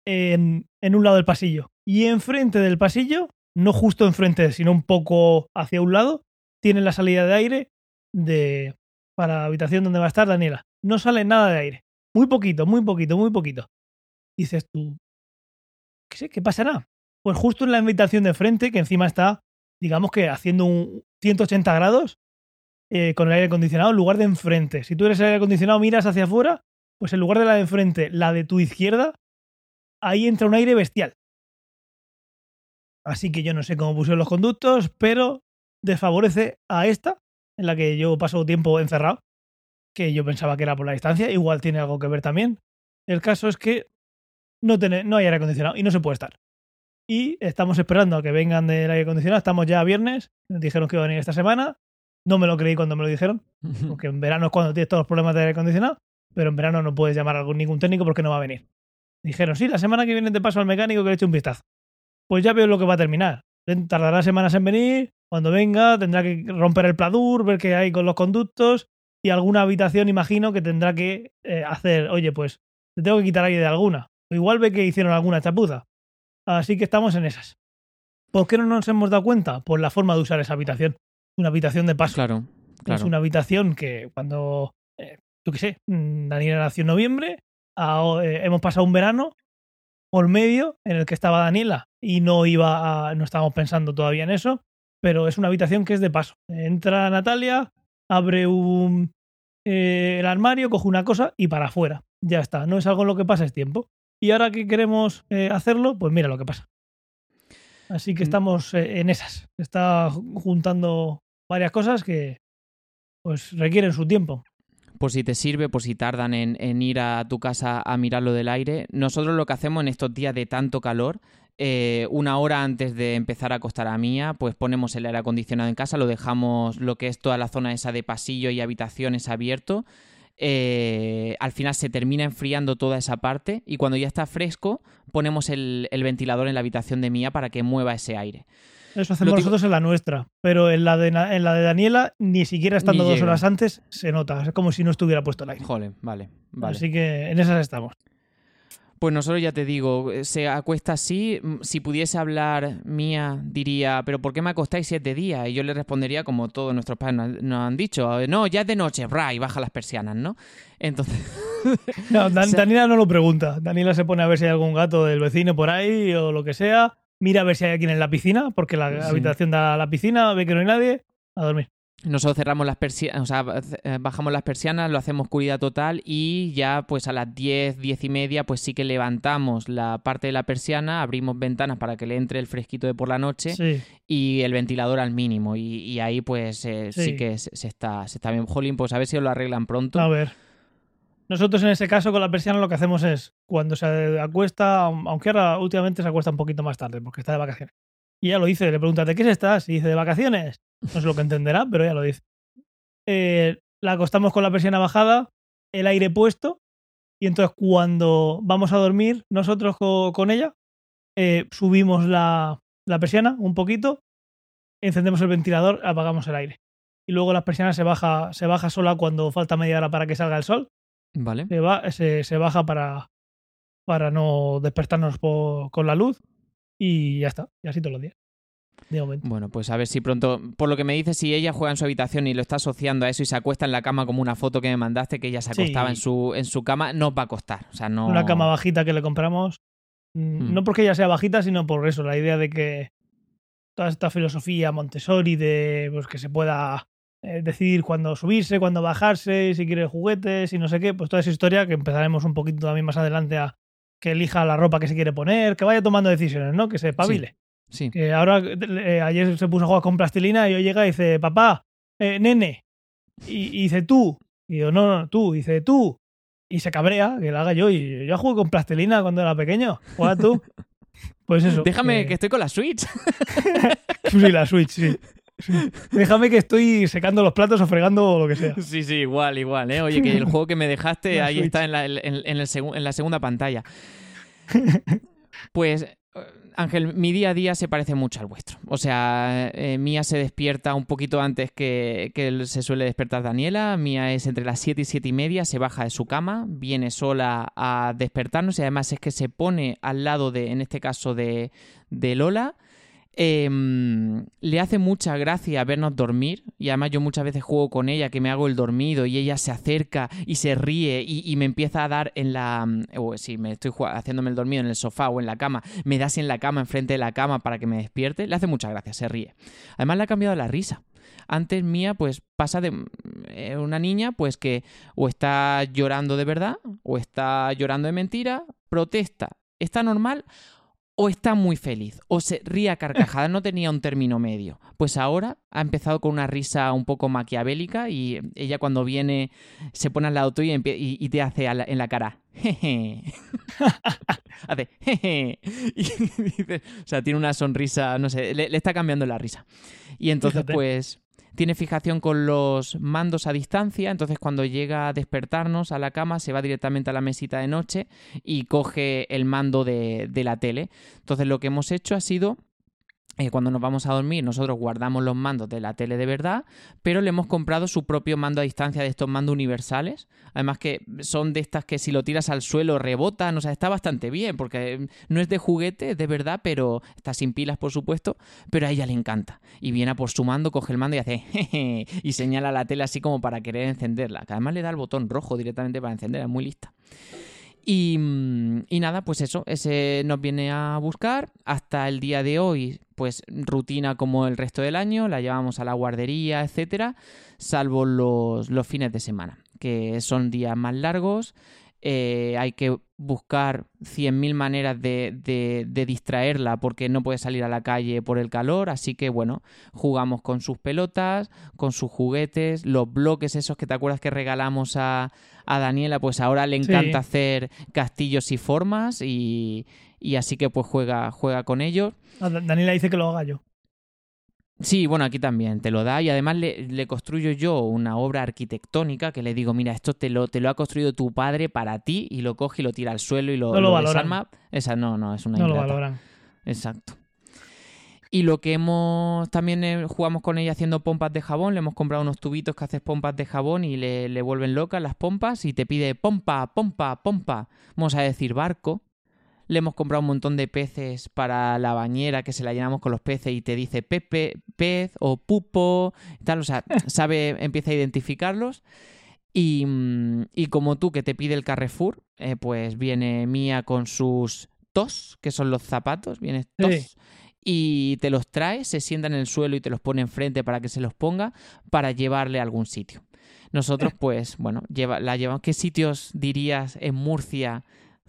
en, un lado del pasillo. Y enfrente del pasillo, no justo enfrente, sino un poco hacia un lado, tienes la salida de aire de, para la habitación donde va a estar Daniela. No sale nada de aire. Muy poquito, muy poquito, muy poquito. Dices tú, ¿qué sé? ¿Qué pasará? Pues justo en la habitación de frente, que encima está, digamos que haciendo un 180 grados eh, con el aire acondicionado, en lugar de enfrente. Si tú eres el aire acondicionado, miras hacia afuera, pues en lugar de la de enfrente, la de tu izquierda, ahí entra un aire bestial. Así que yo no sé cómo pusieron los conductos, pero desfavorece a esta, en la que yo paso tiempo encerrado, que yo pensaba que era por la distancia, igual tiene algo que ver también. El caso es que no, no hay aire acondicionado y no se puede estar. Y estamos esperando a que vengan del aire acondicionado. Estamos ya a viernes. Dijeron que iban a venir esta semana. No me lo creí cuando me lo dijeron. Porque en verano es cuando tienes todos los problemas de aire acondicionado. Pero en verano no puedes llamar a ningún técnico porque no va a venir. Dijeron, sí, la semana que viene te paso al mecánico que le eche un vistazo. Pues ya veo lo que va a terminar. Tardará semanas en venir. Cuando venga tendrá que romper el pladur, ver qué hay con los conductos y alguna habitación imagino que tendrá que eh, hacer, oye, pues te tengo que quitar aire de alguna. O igual ve que hicieron alguna chapuza. Así que estamos en esas. ¿Por qué no nos hemos dado cuenta? Por la forma de usar esa habitación. Una habitación de paso. Claro, claro. Es una habitación que cuando, eh, yo qué sé, mm, Daniela nació en noviembre, eh, hemos pasado un verano por medio en el que estaba Daniela y no iba a, no estábamos pensando todavía en eso, pero es una habitación que es de paso. Entra Natalia, abre un, eh, el armario, coge una cosa y para afuera. Ya está, no es algo en lo que pasa, es tiempo. Y ahora que queremos eh, hacerlo, pues mira lo que pasa. Así que mm. estamos en esas. Está juntando varias cosas que pues requieren su tiempo. Por si te sirve, por si tardan en, ir a tu casa a mirar lo del aire. Nosotros lo que hacemos en estos días de tanto calor eh, una hora antes de empezar a acostar a Mía, pues ponemos el aire acondicionado en casa, lo dejamos lo que es toda la zona esa de pasillo y habitaciones abierto. Eh, al final se termina enfriando toda esa parte y cuando ya está fresco ponemos el, ventilador en la habitación de Mía para que mueva ese aire. Eso hacemos nosotros en la nuestra, pero en la, de, en la de Daniela, ni siquiera estando dos horas antes, se nota. Es como si no estuviera puesto el aire. Joder, vale, vale. Así que en esas estamos. Pues nosotros ya te digo, eh, se acuesta así. Mm, si pudiese hablar mía, diría, ¿pero por qué me acostáis siete días? Y yo le respondería, como todos nuestros padres nos han dicho, eh, no, ya es de noche, bra, y baja las persianas, ¿no? Entonces. no, Daniela no lo pregunta. Daniela se pone a ver si hay algún gato del vecino por ahí o lo que sea. Mira a ver si hay alguien en la piscina, porque la habitación da a la piscina, ve que no hay nadie, a dormir. Nosotros cerramos las persianas, o sea, eh, bajamos las persianas, lo hacemos oscuridad total y ya pues a las 10, 10 y media pues sí que levantamos la parte de la persiana, abrimos ventanas para que le entre el fresquito de por la noche y el ventilador al mínimo y, ahí pues eh, sí. que se, está, se está bien. Jolín, pues a ver si lo arreglan pronto. A ver. Nosotros en ese caso con la persiana lo que hacemos es cuando se acuesta, aunque ahora últimamente se acuesta un poquito más tarde porque está de vacaciones. Y ya lo dice, le pregunta, ¿de qué estás? Y dice, de vacaciones. No sé lo que entenderá, pero ya lo dice. Eh, la acostamos con la persiana bajada, el aire puesto, y entonces cuando vamos a dormir nosotros con, ella, eh, subimos la, la, persiana un poquito, encendemos el ventilador, apagamos el aire. Y luego la persiana se baja, se baja sola cuando falta media hora para que salga el sol. Vale. Se, va, se, baja para, para no despertarnos con la luz. Y ya está. Y así todos los días. Bueno, pues a ver si pronto, por lo que me dice, si ella juega en su habitación y lo está asociando a eso y se acuesta en la cama como una foto que me mandaste, que ella se acostaba en, su, en su cama, no va a costar. O sea, no... Una cama bajita que le compramos. Mm, hmm. No porque ella sea bajita, sino por eso, la idea de que toda esta filosofía Montessori de pues, que se pueda eh, decidir cuándo subirse, cuándo bajarse, si quiere juguetes y no sé qué, pues toda esa historia que empezaremos un poquito también más adelante a que elija la ropa que se quiere poner, que vaya tomando decisiones, ¿no? Que se pavile. Sí. Que ahora, eh, ayer se puso a jugar con plastilina y hoy llega y dice, papá, eh, nene, y, y dice tú, y yo, no, no, tú, y dice tú, y se cabrea, que lo haga yo, y yo jugué con plastilina cuando era pequeño, juega tú. Pues eso. Déjame que- que estoy con la Switch. Sí, la Switch, sí. Déjame que estoy secando los platos o fregando o lo que sea. Sí, sí, igual, igual, ¿eh? Oye, que el juego que me dejaste ahí Switch. está en la, en- en el segu- en la segunda pantalla. Pues, Ángel, mi día a día se parece mucho al vuestro. O sea, eh, Mía se despierta un poquito antes que, que se suele despertar Daniela. Mía es entre las 7 y 7 y media, se baja de su cama, viene sola a despertarnos y además es que se pone al lado de, en este caso, de, de Lola. Em, le hace mucha gracia vernos dormir y además yo muchas veces juego con ella que me hago el dormido y ella se acerca y se ríe y, me empieza a dar en la o si me estoy haciéndome el dormido en el sofá o en la cama me das en la cama enfrente de la cama para que me despierte le hace mucha gracia se ríe. Además le ha cambiado la risa. Antes mía pues pasa de eh, una niña pues que o está llorando de verdad o está llorando de mentira protesta. Está normal o está muy feliz, o se ríe a carcajadas, no tenía un término medio. Pues ahora ha empezado con una risa un poco maquiavélica y ella cuando viene se pone al lado tuyo y, y- te hace la- en la cara, jeje. hace, jeje. Y dice- o sea, tiene una sonrisa, no sé, le, le está cambiando la risa. Y entonces, Fíjate. pues, tiene fijación con los mandos a distancia, entonces cuando llega a despertarnos a la cama se va directamente a la mesita de noche y coge el mando de, de la tele. Entonces lo que hemos hecho ha sido, eh, cuando nos vamos a dormir, nosotros guardamos los mandos de la tele de verdad, pero le hemos comprado su propio mando a distancia de estos mandos universales. Además que son de estas que si lo tiras al suelo rebotan, o sea, está bastante bien, porque no es de juguete, es de verdad, pero está sin pilas, por supuesto, pero a ella le encanta. Y viene a por su mando, coge el mando y hace jeje, y señala la tele así como para querer encenderla, que además le da el botón rojo directamente para encenderla, es muy lista. Y, mm, y nada, pues eso, ese nos viene a buscar. Hasta el día de hoy, pues rutina como el resto del año, la llevamos a la guardería, etcétera, salvo los, los fines de semana, que son días más largos. eh, hay que buscar 100.000 maneras de, de- de distraerla porque no puede salir a la calle por el calor, así que bueno, jugamos con sus pelotas, con sus juguetes, los bloques esos que te acuerdas que regalamos a, a Daniela, pues ahora le Sí. encanta hacer castillos y formas y, y así que pues juega, juega con ellos. Da- Daniela dice que lo haga yo. Sí, bueno, aquí también te lo da y además le, le construyo yo una obra arquitectónica que le digo, mira, esto te lo, te lo ha construido tu padre para ti y lo coge y lo tira al suelo y lo, No lo valoran. desarma. Esa no, no, es una No lo valoran. Exacto. Y lo que hemos también eh, jugamos con ella haciendo pompas de jabón, le hemos comprado unos tubitos que haces pompas de jabón y le, le vuelven locas las pompas y te pide pompa, pompa, pompa. Vamos a decir barco. Le hemos comprado un montón de peces para la bañera que se la llenamos con los peces y te dice pepe, pez o pupo, tal, o sea, sabe, empieza a identificarlos. Y, mm, y como tú que te pide el Carrefour, eh, pues viene Mía con sus tos, que son los zapatos, viene tos, Sí. y te los trae, se sienta en el suelo y te los pone enfrente para que se los ponga para llevarle a algún sitio. Nosotros, pues, bueno, lleva, la llevamos. ¿Qué sitios dirías en Murcia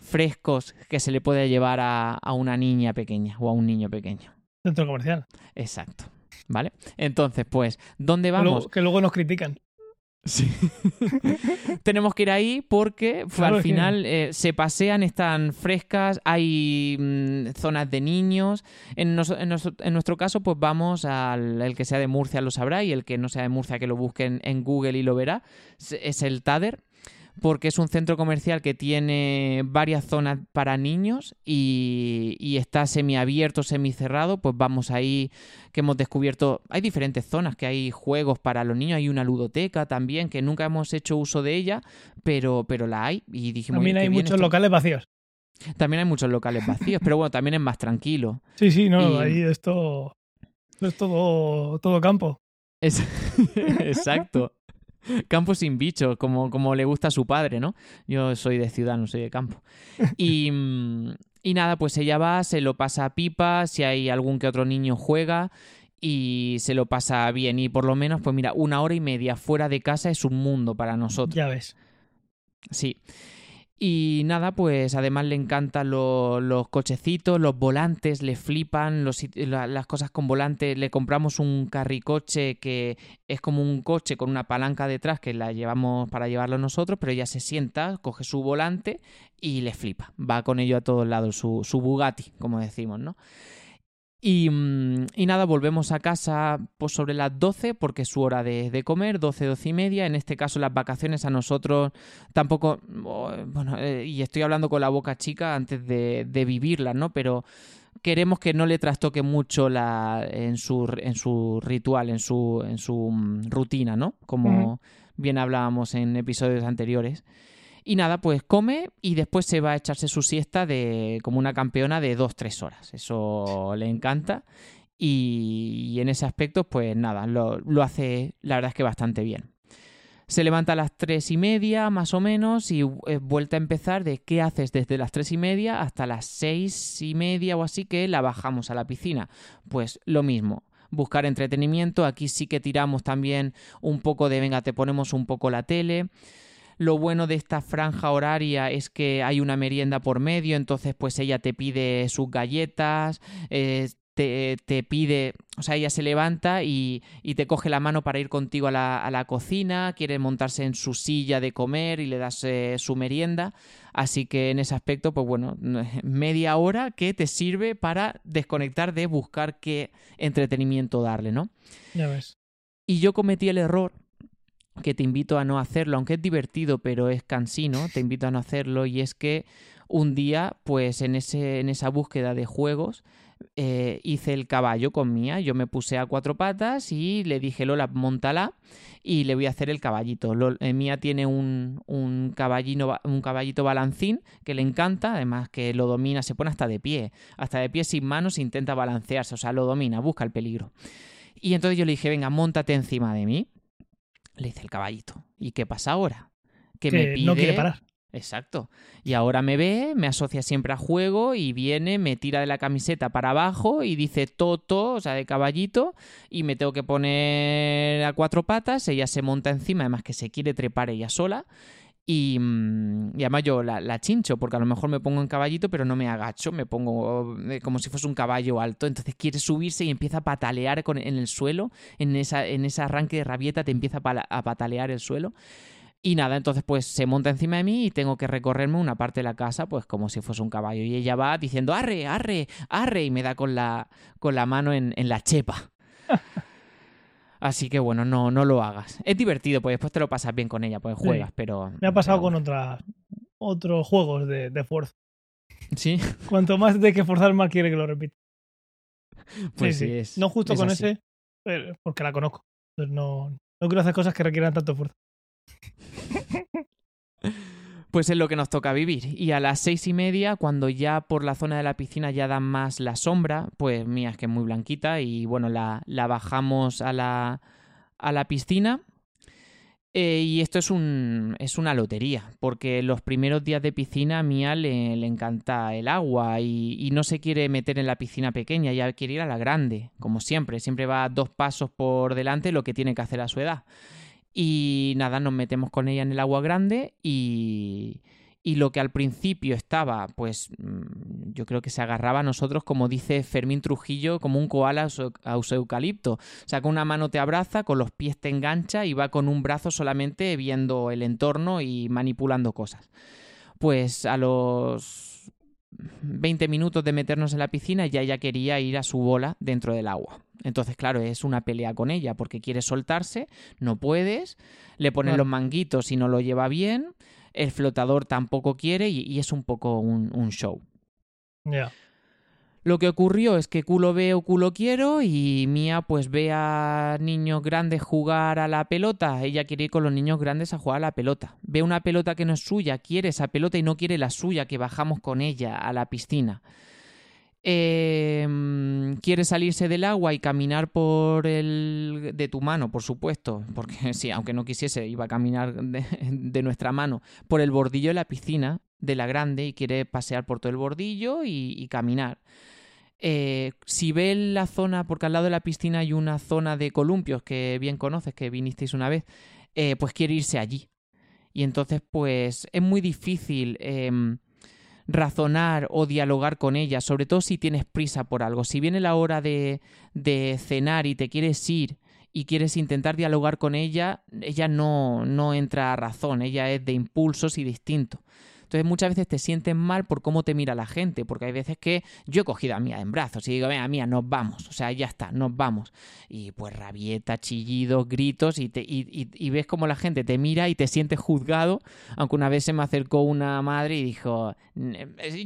frescos que se le puede llevar a, a una niña pequeña o a un niño pequeño? Centro comercial. Exacto. ¿Vale? Entonces, pues, ¿dónde vamos? luego, que luego nos critican. Sí. Tenemos que ir ahí porque Claro, al final eh, se pasean, están frescas, hay mm, zonas de niños. En, nos- en nuestro, en nuestro caso, pues vamos al el que sea de Murcia lo sabrá y el que no sea de Murcia que lo busque en, Google y lo verá. Es el Tader porque es un centro comercial que tiene varias zonas para niños y, y está semiabierto, semicerrado, pues vamos ahí que hemos descubierto, hay diferentes zonas, que hay juegos para los niños, hay una ludoteca también, que nunca hemos hecho uso de ella, pero, pero la hay y dijimos... También "Oye, hay muchos esto". locales vacíos. También hay muchos locales vacíos, pero bueno, también es más tranquilo. Sí, sí, no, Y- ahí esto es todo, todo campo. Es- Exacto. Campo sin bichos, como, como le gusta a su padre, ¿no? Yo soy de ciudad, no soy de campo. Y, mm, y nada, pues ella va, se lo pasa a pipa, si hay algún que otro niño juega. y se lo pasa bien. Y por lo menos, pues mira, una hora y media fuera de casa es un mundo para nosotros. Ya ves. Sí. Y nada, pues además le encantan lo- los cochecitos, los volantes, le flipan los las cosas con volante. Le compramos un carricoche que es como un coche con una palanca detrás que la llevamos para llevarlo nosotros, pero ella se sienta, coge su volante y le flipa. Va con ello a todos lados, su, su Bugatti, como decimos, ¿no? Y, mm, y nada, volvemos a casa pues sobre las 12 porque es su hora de, de comer, 12, 12 y media. En este caso las vacaciones a nosotros tampoco, oh, bueno, eh, y estoy hablando con la boca chica antes de, de vivirlas, ¿no? Pero queremos que no le trastoque mucho la, en, su, en su ritual, en su, en su mm, rutina, ¿no? Como bien hablábamos en episodios anteriores. Y nada, pues come y después se va a echarse su siesta de como una campeona de 2-3 horas. Eso le encanta. Y, en ese aspecto, pues nada, lo, lo hace la verdad es que bastante bien. Se levanta a las tres y media, más o menos, y eh, vuelta a empezar de qué haces desde las tres y media hasta las seis y media o así que la bajamos a la piscina. Pues lo mismo, buscar entretenimiento. Aquí sí que tiramos también un poco de, venga, te ponemos un poco la tele. Lo bueno de esta franja horaria es que hay una merienda por medio, entonces pues ella te pide sus galletas, eh, te, te pide, o sea, ella se levanta y, y te coge la mano para ir contigo a la, a la cocina, quiere montarse en su silla de comer y le das eh, su merienda. Así que en ese aspecto, pues bueno, media hora que te sirve para desconectar de buscar qué entretenimiento darle, ¿no? Ya ves. Y yo cometí el error que te invito a no hacerlo, aunque es divertido, pero es cansino, te invito a no hacerlo, y es que un día, pues en, ese, en esa búsqueda de juegos, eh, hice el caballo con Mía, yo me puse a cuatro patas y le dije, Lola, montala y le voy a hacer el caballito. Eh, Mía tiene un, un, un caballito balancín que le encanta, además que lo domina, se pone hasta de pie, hasta de pie sin manos intenta balancearse, o sea, lo domina, busca el peligro. Y entonces yo le dije, venga, montate encima de mí. Le hice el caballito. ¿Y qué pasa ahora? Que, me pide... no quiere parar. Exacto. Y ahora me ve, me asocia siempre a juego y viene, me tira de la camiseta para abajo y dice Toto, o sea, de caballito, y me tengo que poner a cuatro patas, ella se monta encima, además que se quiere trepar ella sola. Y, mm, y además yo la, la chincho, porque a lo mejor me pongo en caballito, pero no me agacho, me pongo eh, como si fuese un caballo alto. Entonces quiere subirse y empieza a patalear con, en el suelo. En, esa, en ese arranque de rabieta te empieza a, a patalear el suelo. Y nada, entonces pues se monta encima de mí y tengo que recorrerme una parte de la casa pues como si fuese un caballo. Y ella va diciendo, arre, arre, arre, y me da con la, con la mano en, en la chepa. Así que bueno, no, no lo hagas. Es divertido, pues después te lo pasas bien con ella, pues Sí. juegas, pero... Me ha pasado pero con otra, otros juegos de, de fuerza. Sí, Cuanto más de que forzar, más quiere que lo repita. pues Sí, sí, sí. es... no justo es con así. ese, pero- porque la conozco. Entonces no, no quiero hacer cosas que requieran tanto fuerza. Pues es lo que nos toca vivir. Y a las seis y media, cuando ya por la zona de la piscina ya da más la sombra, pues mía, es que es muy blanquita, y bueno, la, la bajamos a la, a la piscina. Eh, y esto es, un, es una lotería, porque los primeros días de piscina a Mía le, le encanta el agua y, y no se quiere meter en la piscina pequeña, ya quiere ir a la grande, como siempre. Siempre va dos pasos por delante lo que tiene que hacer a su edad. Y nada, nos metemos con ella en el agua grande y, y lo que al principio estaba, pues mm, yo creo que se agarraba a nosotros, como dice Fermín Trujillo, como un koala a su- eucalipto. O sea, con una mano te abraza, con los pies te engancha y va con un brazo solamente viendo el entorno y manipulando cosas. Pues a los 20 minutos de meternos en la piscina ya ella quería ir a su bola dentro del agua. Entonces, claro, es una pelea con ella porque quiere soltarse, no puedes, le ponen los manguitos y no lo lleva bien, el flotador tampoco quiere y, y es un poco un, un show. Ya. Lo que ocurrió es que culo veo, culo quiero y Mía pues ve a niños grandes jugar a la pelota. Ella quiere ir con los niños grandes a jugar a la pelota. Ve una pelota que no es suya, quiere esa pelota y no quiere la suya, que bajamos con ella a la piscina. Eh, quiere salirse del agua y caminar por el de tu mano, por supuesto, porque sí, aunque no quisiese, iba a caminar de, nuestra mano por el bordillo de la piscina de la grande y quiere pasear por todo el bordillo y, caminar. eh, si ve la zona, porque al lado de la piscina hay una zona de columpios que bien conoces, que vinisteis una vez, eh, pues quiere irse allí. Y entonces, pues es muy difícil em, razonar o dialogar con ella, sobre todo si tienes prisa por algo. Si viene la hora de, de cenar y te quieres ir y quieres intentar dialogar con ella, ella no, no entra a razón, ella es de impulsos y distinto. Entonces muchas veces te sientes mal por cómo te mira la gente, porque hay veces que yo he cogido a Mía en brazos y digo, venga, Mía, nos vamos, o sea, ya está, nos vamos. Y pues rabieta, chillidos, gritos, y, te, y, y, ves como la gente te mira y te sientes juzgado, aunque una vez se me acercó una madre y dijo,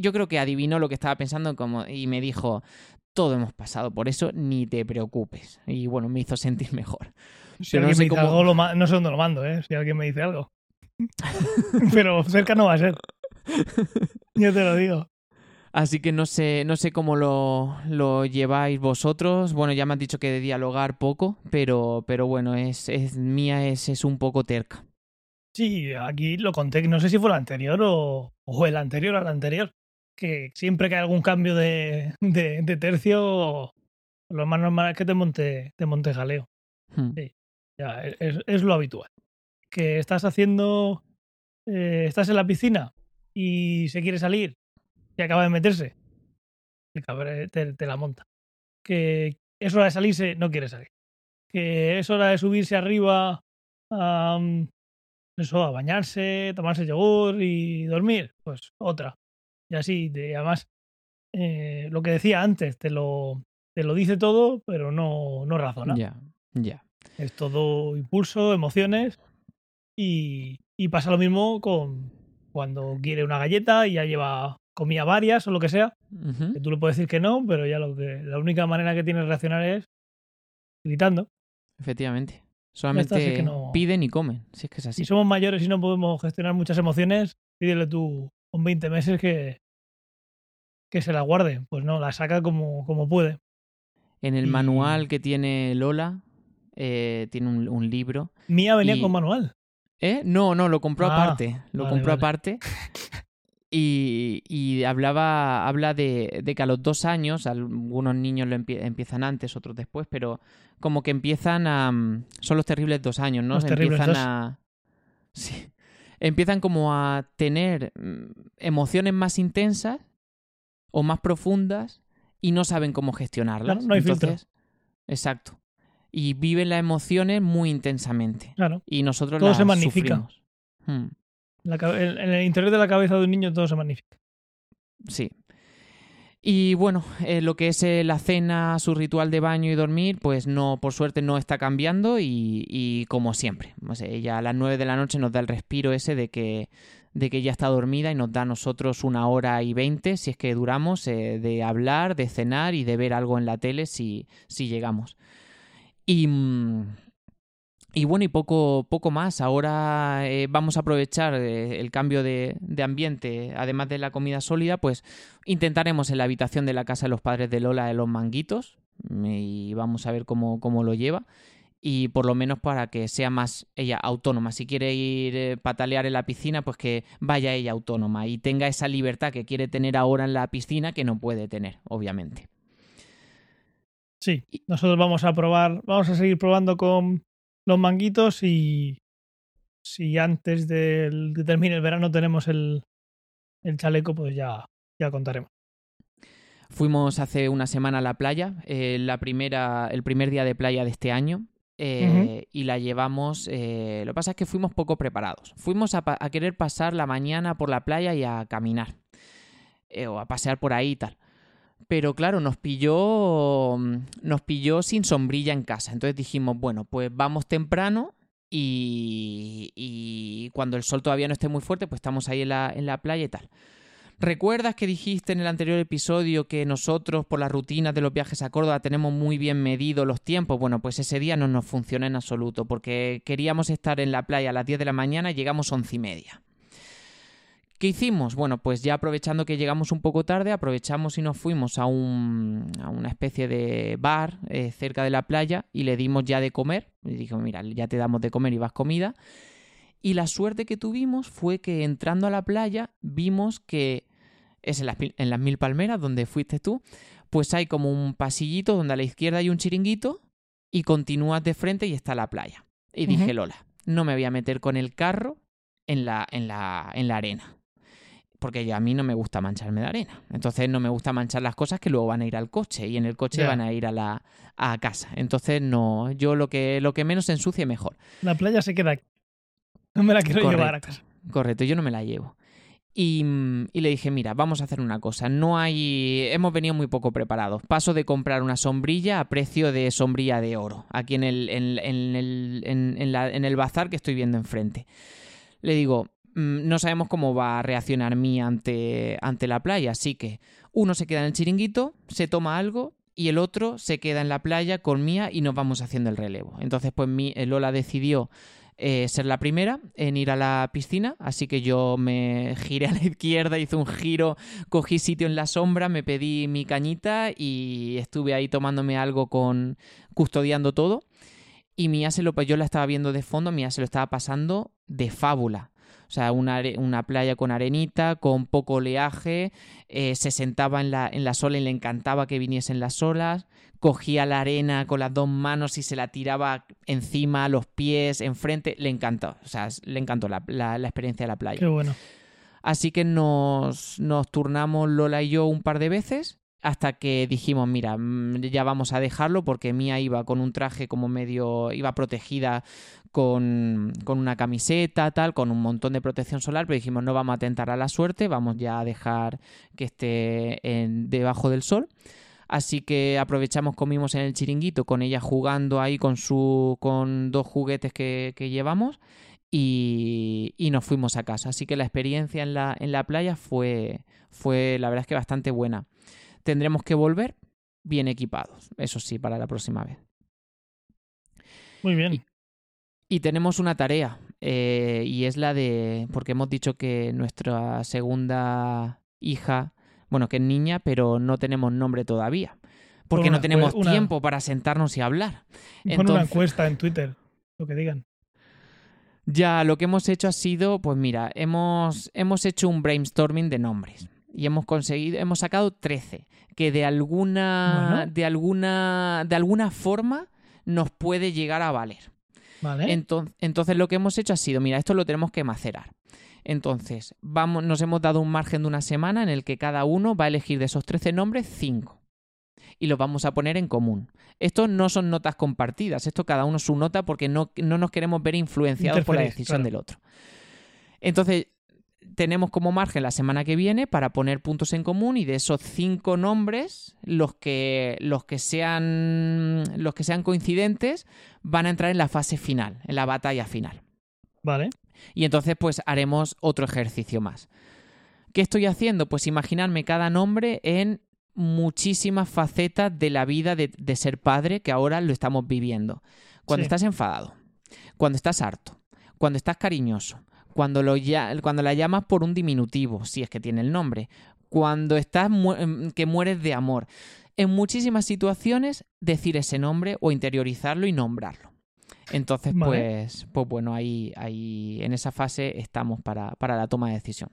yo creo que adivinó lo que estaba pensando como, y me dijo, todo hemos pasado por eso, ni te preocupes. Y bueno, me hizo sentir mejor. Si alguien no sé me dice algo, no sé dónde lo mando, ¿eh? Si alguien me dice algo. Pero cerca no va a ser. Yo te lo digo. Así que no sé, no sé cómo lo, lo, lleváis vosotros. Bueno, ya me has dicho que de dialogar poco, pero, pero bueno, es, es mía es, es un poco terca. Sí, aquí lo conté, no sé si fue el anterior o, o el anterior al anterior, que siempre que hay algún cambio de, de, de tercio, lo más normal es que te monte, te monte jaleo. Hmm. Sí, ya, es, es, lo habitual. Que estás haciendo, eh, estás en la piscina y se quiere salir y acaba de meterse, te, te, la monta. Que es hora de salirse, no quiere salir. Que es hora de subirse arriba a, eso, a bañarse, tomarse yogur y dormir, pues otra. Y así, de, además, eh, lo que decía antes, te lo, te lo dice todo, pero no, no razona. Ya, ya. Es todo impulso, emociones y, y pasa lo mismo con, cuando quiere una galleta y ya lleva comía varias o lo que sea, que tú le puedes decir que no, pero ya lo que la única manera que tiene de reaccionar es gritando. Efectivamente. Solamente piden y comen, si es que es así. Si somos mayores y no podemos gestionar muchas emociones, pídele tú con 20 meses que, que se la guarde. Pues no, la saca como, como puede. En el manual que tiene Lola, eh, tiene un, libro. Mía venía con manual. ¿Eh? No, no, lo compró ah, aparte. Lo compró aparte. Y, hablaba, habla de, que a los dos años, algunos niños lo empiezan antes, otros después, pero como que empiezan a... Mm, son los terribles dos años, ¿no? Los empiezan a... Sí. Empiezan como a tener mm, emociones más intensas o más profundas y no saben cómo gestionarlas. no hay Entonces, Exacto y viven las emociones muy intensamente. Claro. Y nosotros todo las se magnifica. Hmm. en el interior de la cabeza de un niño todo se magnifica. Sí. Y bueno, eh, lo que es eh, la cena, su ritual de baño y dormir, pues no, por suerte no está cambiando y, y como siempre. ella a las 9 de la noche nos da el respiro ese de que, de que ya está dormida y nos da a nosotros una hora y veinte, si es que duramos, eh, de hablar, de cenar y de ver algo en la tele si, si llegamos. Y, mm, y bueno, y poco, poco más. Ahora eh, vamos a aprovechar eh, el cambio de, ambiente, además de la comida sólida, pues intentaremos en la habitación de la casa de los padres de Lola de los manguitos y vamos a ver cómo, cómo lo lleva. Y por lo menos para que sea más ella autónoma. Si quiere ir eh, patalear en la piscina, pues que vaya ella autónoma y tenga esa libertad que quiere tener ahora en la piscina que no puede tener, obviamente. Sí, nosotros vamos a probar, vamos a seguir probando con los manguitos y si antes de que termine el verano tenemos el, el chaleco, pues ya, ya contaremos. Fuimos hace una semana a la playa, eh, la primera, el primer día de playa de este año, eh, y la llevamos. Eh, lo que pasa es que fuimos poco preparados. Fuimos a, a, querer pasar la mañana por la playa y a caminar, o a pasear por ahí y tal pero claro, nos pilló, mm, nos pilló sin sombrilla en casa. Entonces dijimos, bueno, pues vamos temprano y, y cuando el sol todavía no esté muy fuerte, pues estamos ahí en la, playa y tal. ¿Recuerdas que dijiste en el anterior episodio que nosotros, por las rutinas de los viajes a Córdoba, tenemos muy bien medido los tiempos? Bueno, pues ese día no nos funcionó en absoluto, porque queríamos estar en la playa a las 10 de la mañana y llegamos a once y media. ¿Qué hicimos? Bueno, pues ya aprovechando que llegamos un poco tarde, aprovechamos y nos fuimos a, un, a una especie de bar eh, cerca de la playa y le dimos ya de comer. Y dijo, mira, ya te damos de comer y vas comida. Y la suerte que tuvimos fue que entrando a la playa vimos que es en las, en las mil palmeras donde fuiste tú, pues hay como un pasillito donde a la izquierda hay un chiringuito y continúas de frente y está la playa. Y dije. Lola, no me voy a meter con el carro en la, en la, en la arena. Porque a mí no me gusta mancharme de arena. Entonces no me gusta manchar las cosas que luego van a ir al coche y en el coche van a ir a la a casa. Entonces no, yo lo que, lo que menos se ensucie mejor. La playa se queda aquí. No me la quiero llevar a casa. Correcto, yo no me la llevo. Y, mm, y le dije, mira, vamos a hacer una cosa. No hay. Hemos venido muy poco preparados. Paso de comprar una sombrilla a precio de sombrilla de oro. Aquí en el, en, en el, en- en la- el bazar que estoy viendo enfrente. Le digo, no sabemos cómo va a reaccionar Mía ante, ante la playa. Así que uno se queda en el chiringuito, se toma algo. Y el otro se queda en la playa con Mía y nos vamos haciendo el relevo. Entonces, pues mi, Lola decidió eh, ser la primera en ir a la piscina, así que yo me giré a la izquierda, hice un giro, cogí sitio en la sombra, me pedí mi cañita y estuve ahí tomándome algo con custodiando todo. Y Mía se lo, pues yo la estaba viendo de fondo, Mía se lo estaba pasando de fábula. O sea, una, una playa con arenita, con poco oleaje, eh, se sentaba en la, en la sola y le encantaba que viniesen las olas, cogía la arena con las dos manos y se la tiraba encima, a los pies, enfrente, le encantó. O sea, le encantó la, la- la experiencia de la playa. Qué bueno. Así que nos, nos turnamos Lola y yo un par de veces hasta que dijimos, mira, mm, ya vamos a dejarlo porque Mía iba con un traje como medio, iba protegida con, con una camiseta, tal, con un montón de protección solar, pero dijimos, no vamos a tentar a la suerte, vamos ya a dejar que esté en- debajo del sol. Así que aprovechamos, comimos en el chiringuito con ella jugando ahí con su con dos juguetes que, llevamos y, y nos fuimos a casa. Así que la experiencia en la, en la playa fue, fue, la verdad es que bastante buena. Tendremos que volver bien equipados, eso sí, para la próxima vez. Muy bien. Y- Y tenemos una tarea, eh, y es la de, porque hemos dicho que nuestra segunda hija, bueno, que es niña, pero no tenemos nombre todavía. Porque una no tenemos una- tiempo para sentarnos y hablar. Pon una encuesta en Twitter, lo que digan. Ya, lo que hemos hecho ha sido, pues mira, hemos, hemos hecho un brainstorming de nombres y hemos conseguido, hemos sacado 13 que de alguna, Bueno. de alguna, de alguna forma nos puede llegar a valer. Vale. Enton- Entonces, lo que hemos hecho ha sido, mira, esto lo tenemos que macerar. Entonces, vamos, nos hemos dado un margen de una semana en el que cada uno va a elegir de esos 13 nombres 5 y los vamos a poner en común. Esto no son notas compartidas, esto cada uno su nota porque no, no nos queremos ver influenciados por la decisión claro. del otro. Entonces, tenemos como margen la semana que viene para poner puntos en común y de esos cinco nombres, los que, los que sean los que sean coincidentes van a entrar en la fase final, en la batalla final. Vale. Y entonces, pues haremos otro ejercicio más. ¿Qué estoy haciendo? Pues imaginarme cada nombre en muchísimas facetas de la vida de, de ser padre que ahora lo estamos viviendo. Cuando Sí. estás enfadado, cuando estás harto, cuando estás cariñoso, cuando, lo ya- cuando la llamas por un diminutivo, si es que tiene el nombre, cuando estás mu- em, que mueres de amor. En muchísimas situaciones, decir ese nombre o interiorizarlo y nombrarlo. Entonces, Vale. pues, pues bueno, ahí, ahí en esa fase estamos para, para la toma de decisión.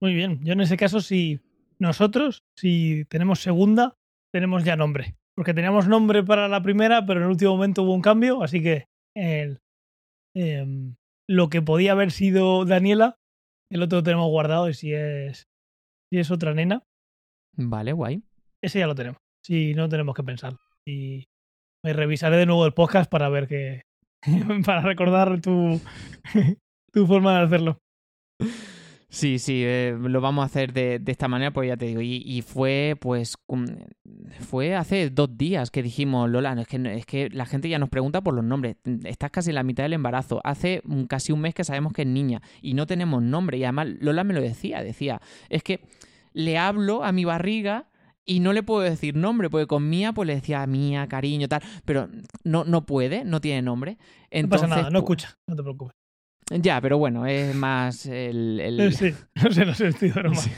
Muy bien. Yo en ese caso, si nosotros, si tenemos segunda, tenemos ya nombre. Porque teníamos nombre para la primera, pero en el último momento hubo un cambio, así que el, em, lo que podía haber sido Daniela, el otro lo tenemos guardado y si es, si es otra nena, Vale, guay. ese ya lo tenemos. Si no tenemos que pensar. Y me revisaré de nuevo el podcast para ver que. para recordar tu, tu forma de hacerlo. Sí, sí, eh, lo vamos a hacer de, de esta manera, pues ya te digo. Y, y fue, pues, fue hace dos días que dijimos, Lola, es que, no- es que la gente ya nos pregunta por los nombres. Estás casi en la mitad del embarazo. Hace casi un mes que sabemos que es niña y no tenemos nombre. Y además, Lola me lo decía, decía, es que le hablo a mi barriga y no le puedo decir nombre, porque con Mía, pues le decía Mía, cariño, tal, pero no, no puede, no tiene nombre. No Entonces, pasa nada, no escucha, no te preocupes. Ya, pero bueno, es más el- el, Sí, no sé, no sé, estoy broma. Sí.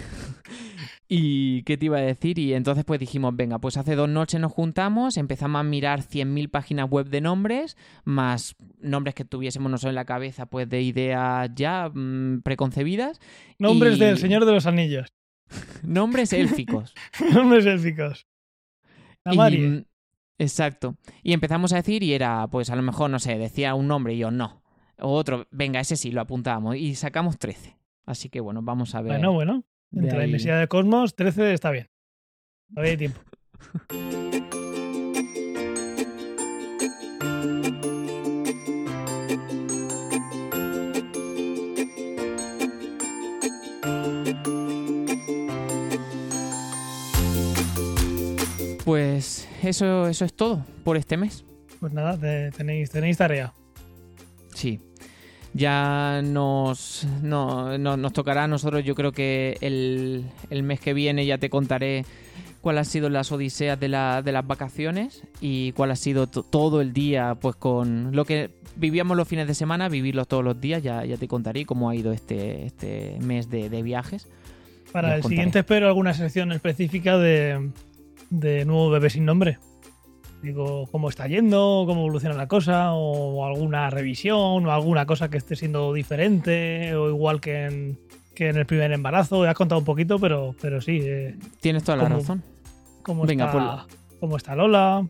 ¿Y qué te iba a decir? Y entonces pues dijimos, venga, pues hace dos noches nos juntamos, empezamos a mirar 100.000 páginas web de nombres, más nombres que tuviésemos nosotros en la cabeza, pues de ideas ya mm, preconcebidas. Nombres Y- del Señor de los Anillos. Nombres élficos. Nombres élficos. La Y, mm, exacto. Y empezamos a decir y era, pues a lo mejor, no sé, decía un nombre y yo no. O otro, venga, ese sí, lo apuntábamos. Y sacamos 13. Así que bueno, vamos a ver. Bueno, bueno. Entre la inmensidad de Cosmos, 13 está bien. Todavía hay tiempo. Pues eso, eso es todo por este mes. Pues nada, te- tenéis, tenéis tarea. Sí. Ya nos, no- no- nos tocará a nosotros, yo creo que el, el mes que viene ya te contaré cuáles han sido las odiseas de, la- de las vacaciones y cuál ha sido to- todo el día, pues con lo que vivíamos los fines de semana, vivirlos todos los días, ya, ya te contaré cómo ha ido este, este mes de, de viajes. Para el contaré. siguiente espero alguna sección específica de, de nuevo bebé sin nombre. Digo, cómo está yendo, cómo evoluciona la cosa, o alguna revisión, o alguna cosa que esté siendo diferente, o igual que en, que en el primer embarazo. Ya has contado un poquito, pero, pero sí, eh, Tienes toda la razón. cómo, Venga, está, cómo está Lola.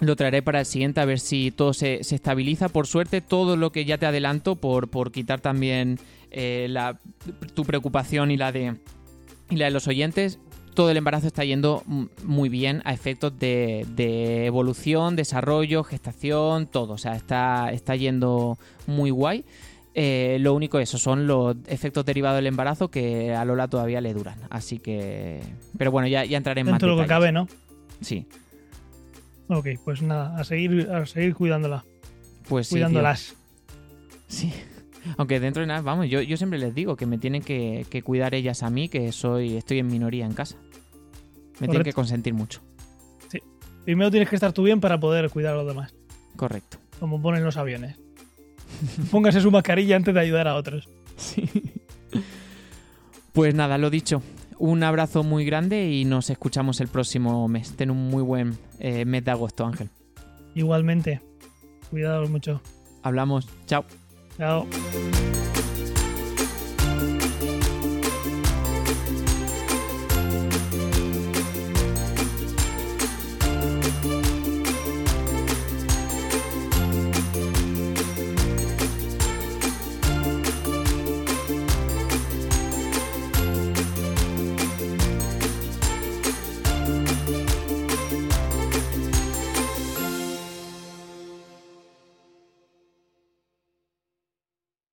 Lo traeré para el siguiente a ver si todo se, se estabiliza. Por suerte, todo lo que ya te adelanto, por, por quitar también eh, la, tu preocupación y la de y la de los oyentes, todo el embarazo está yendo muy bien a efectos de, de evolución, desarrollo, gestación, todo. O sea, está, está yendo muy guay. Eh, lo único eso son los efectos derivados del embarazo que a Lola todavía le duran. Así que... Pero bueno, ya, ya entraré en más Dentro de lo que cabe, ¿no? Sí. Ok, pues nada, a seguir, a seguir cuidándola. Pues sí, cuidándolas. Sí. Aunque dentro de nada, vamos, yo, yo siempre les digo que me tienen que, que cuidar ellas a mí, que soy estoy en minoría en casa. Me tienen que consentir mucho. Primero tienes que estar tú bien para poder cuidar a los demás. Correcto. Como ponen los aviones. Póngase su mascarilla antes de ayudar a otros. Sí. Pues nada, lo dicho. Un abrazo muy grande y nos escuchamos el próximo mes. Ten un muy buen eh, mes de agosto, Ángel. Igualmente. Cuidados mucho. Hablamos. Chao. Chao.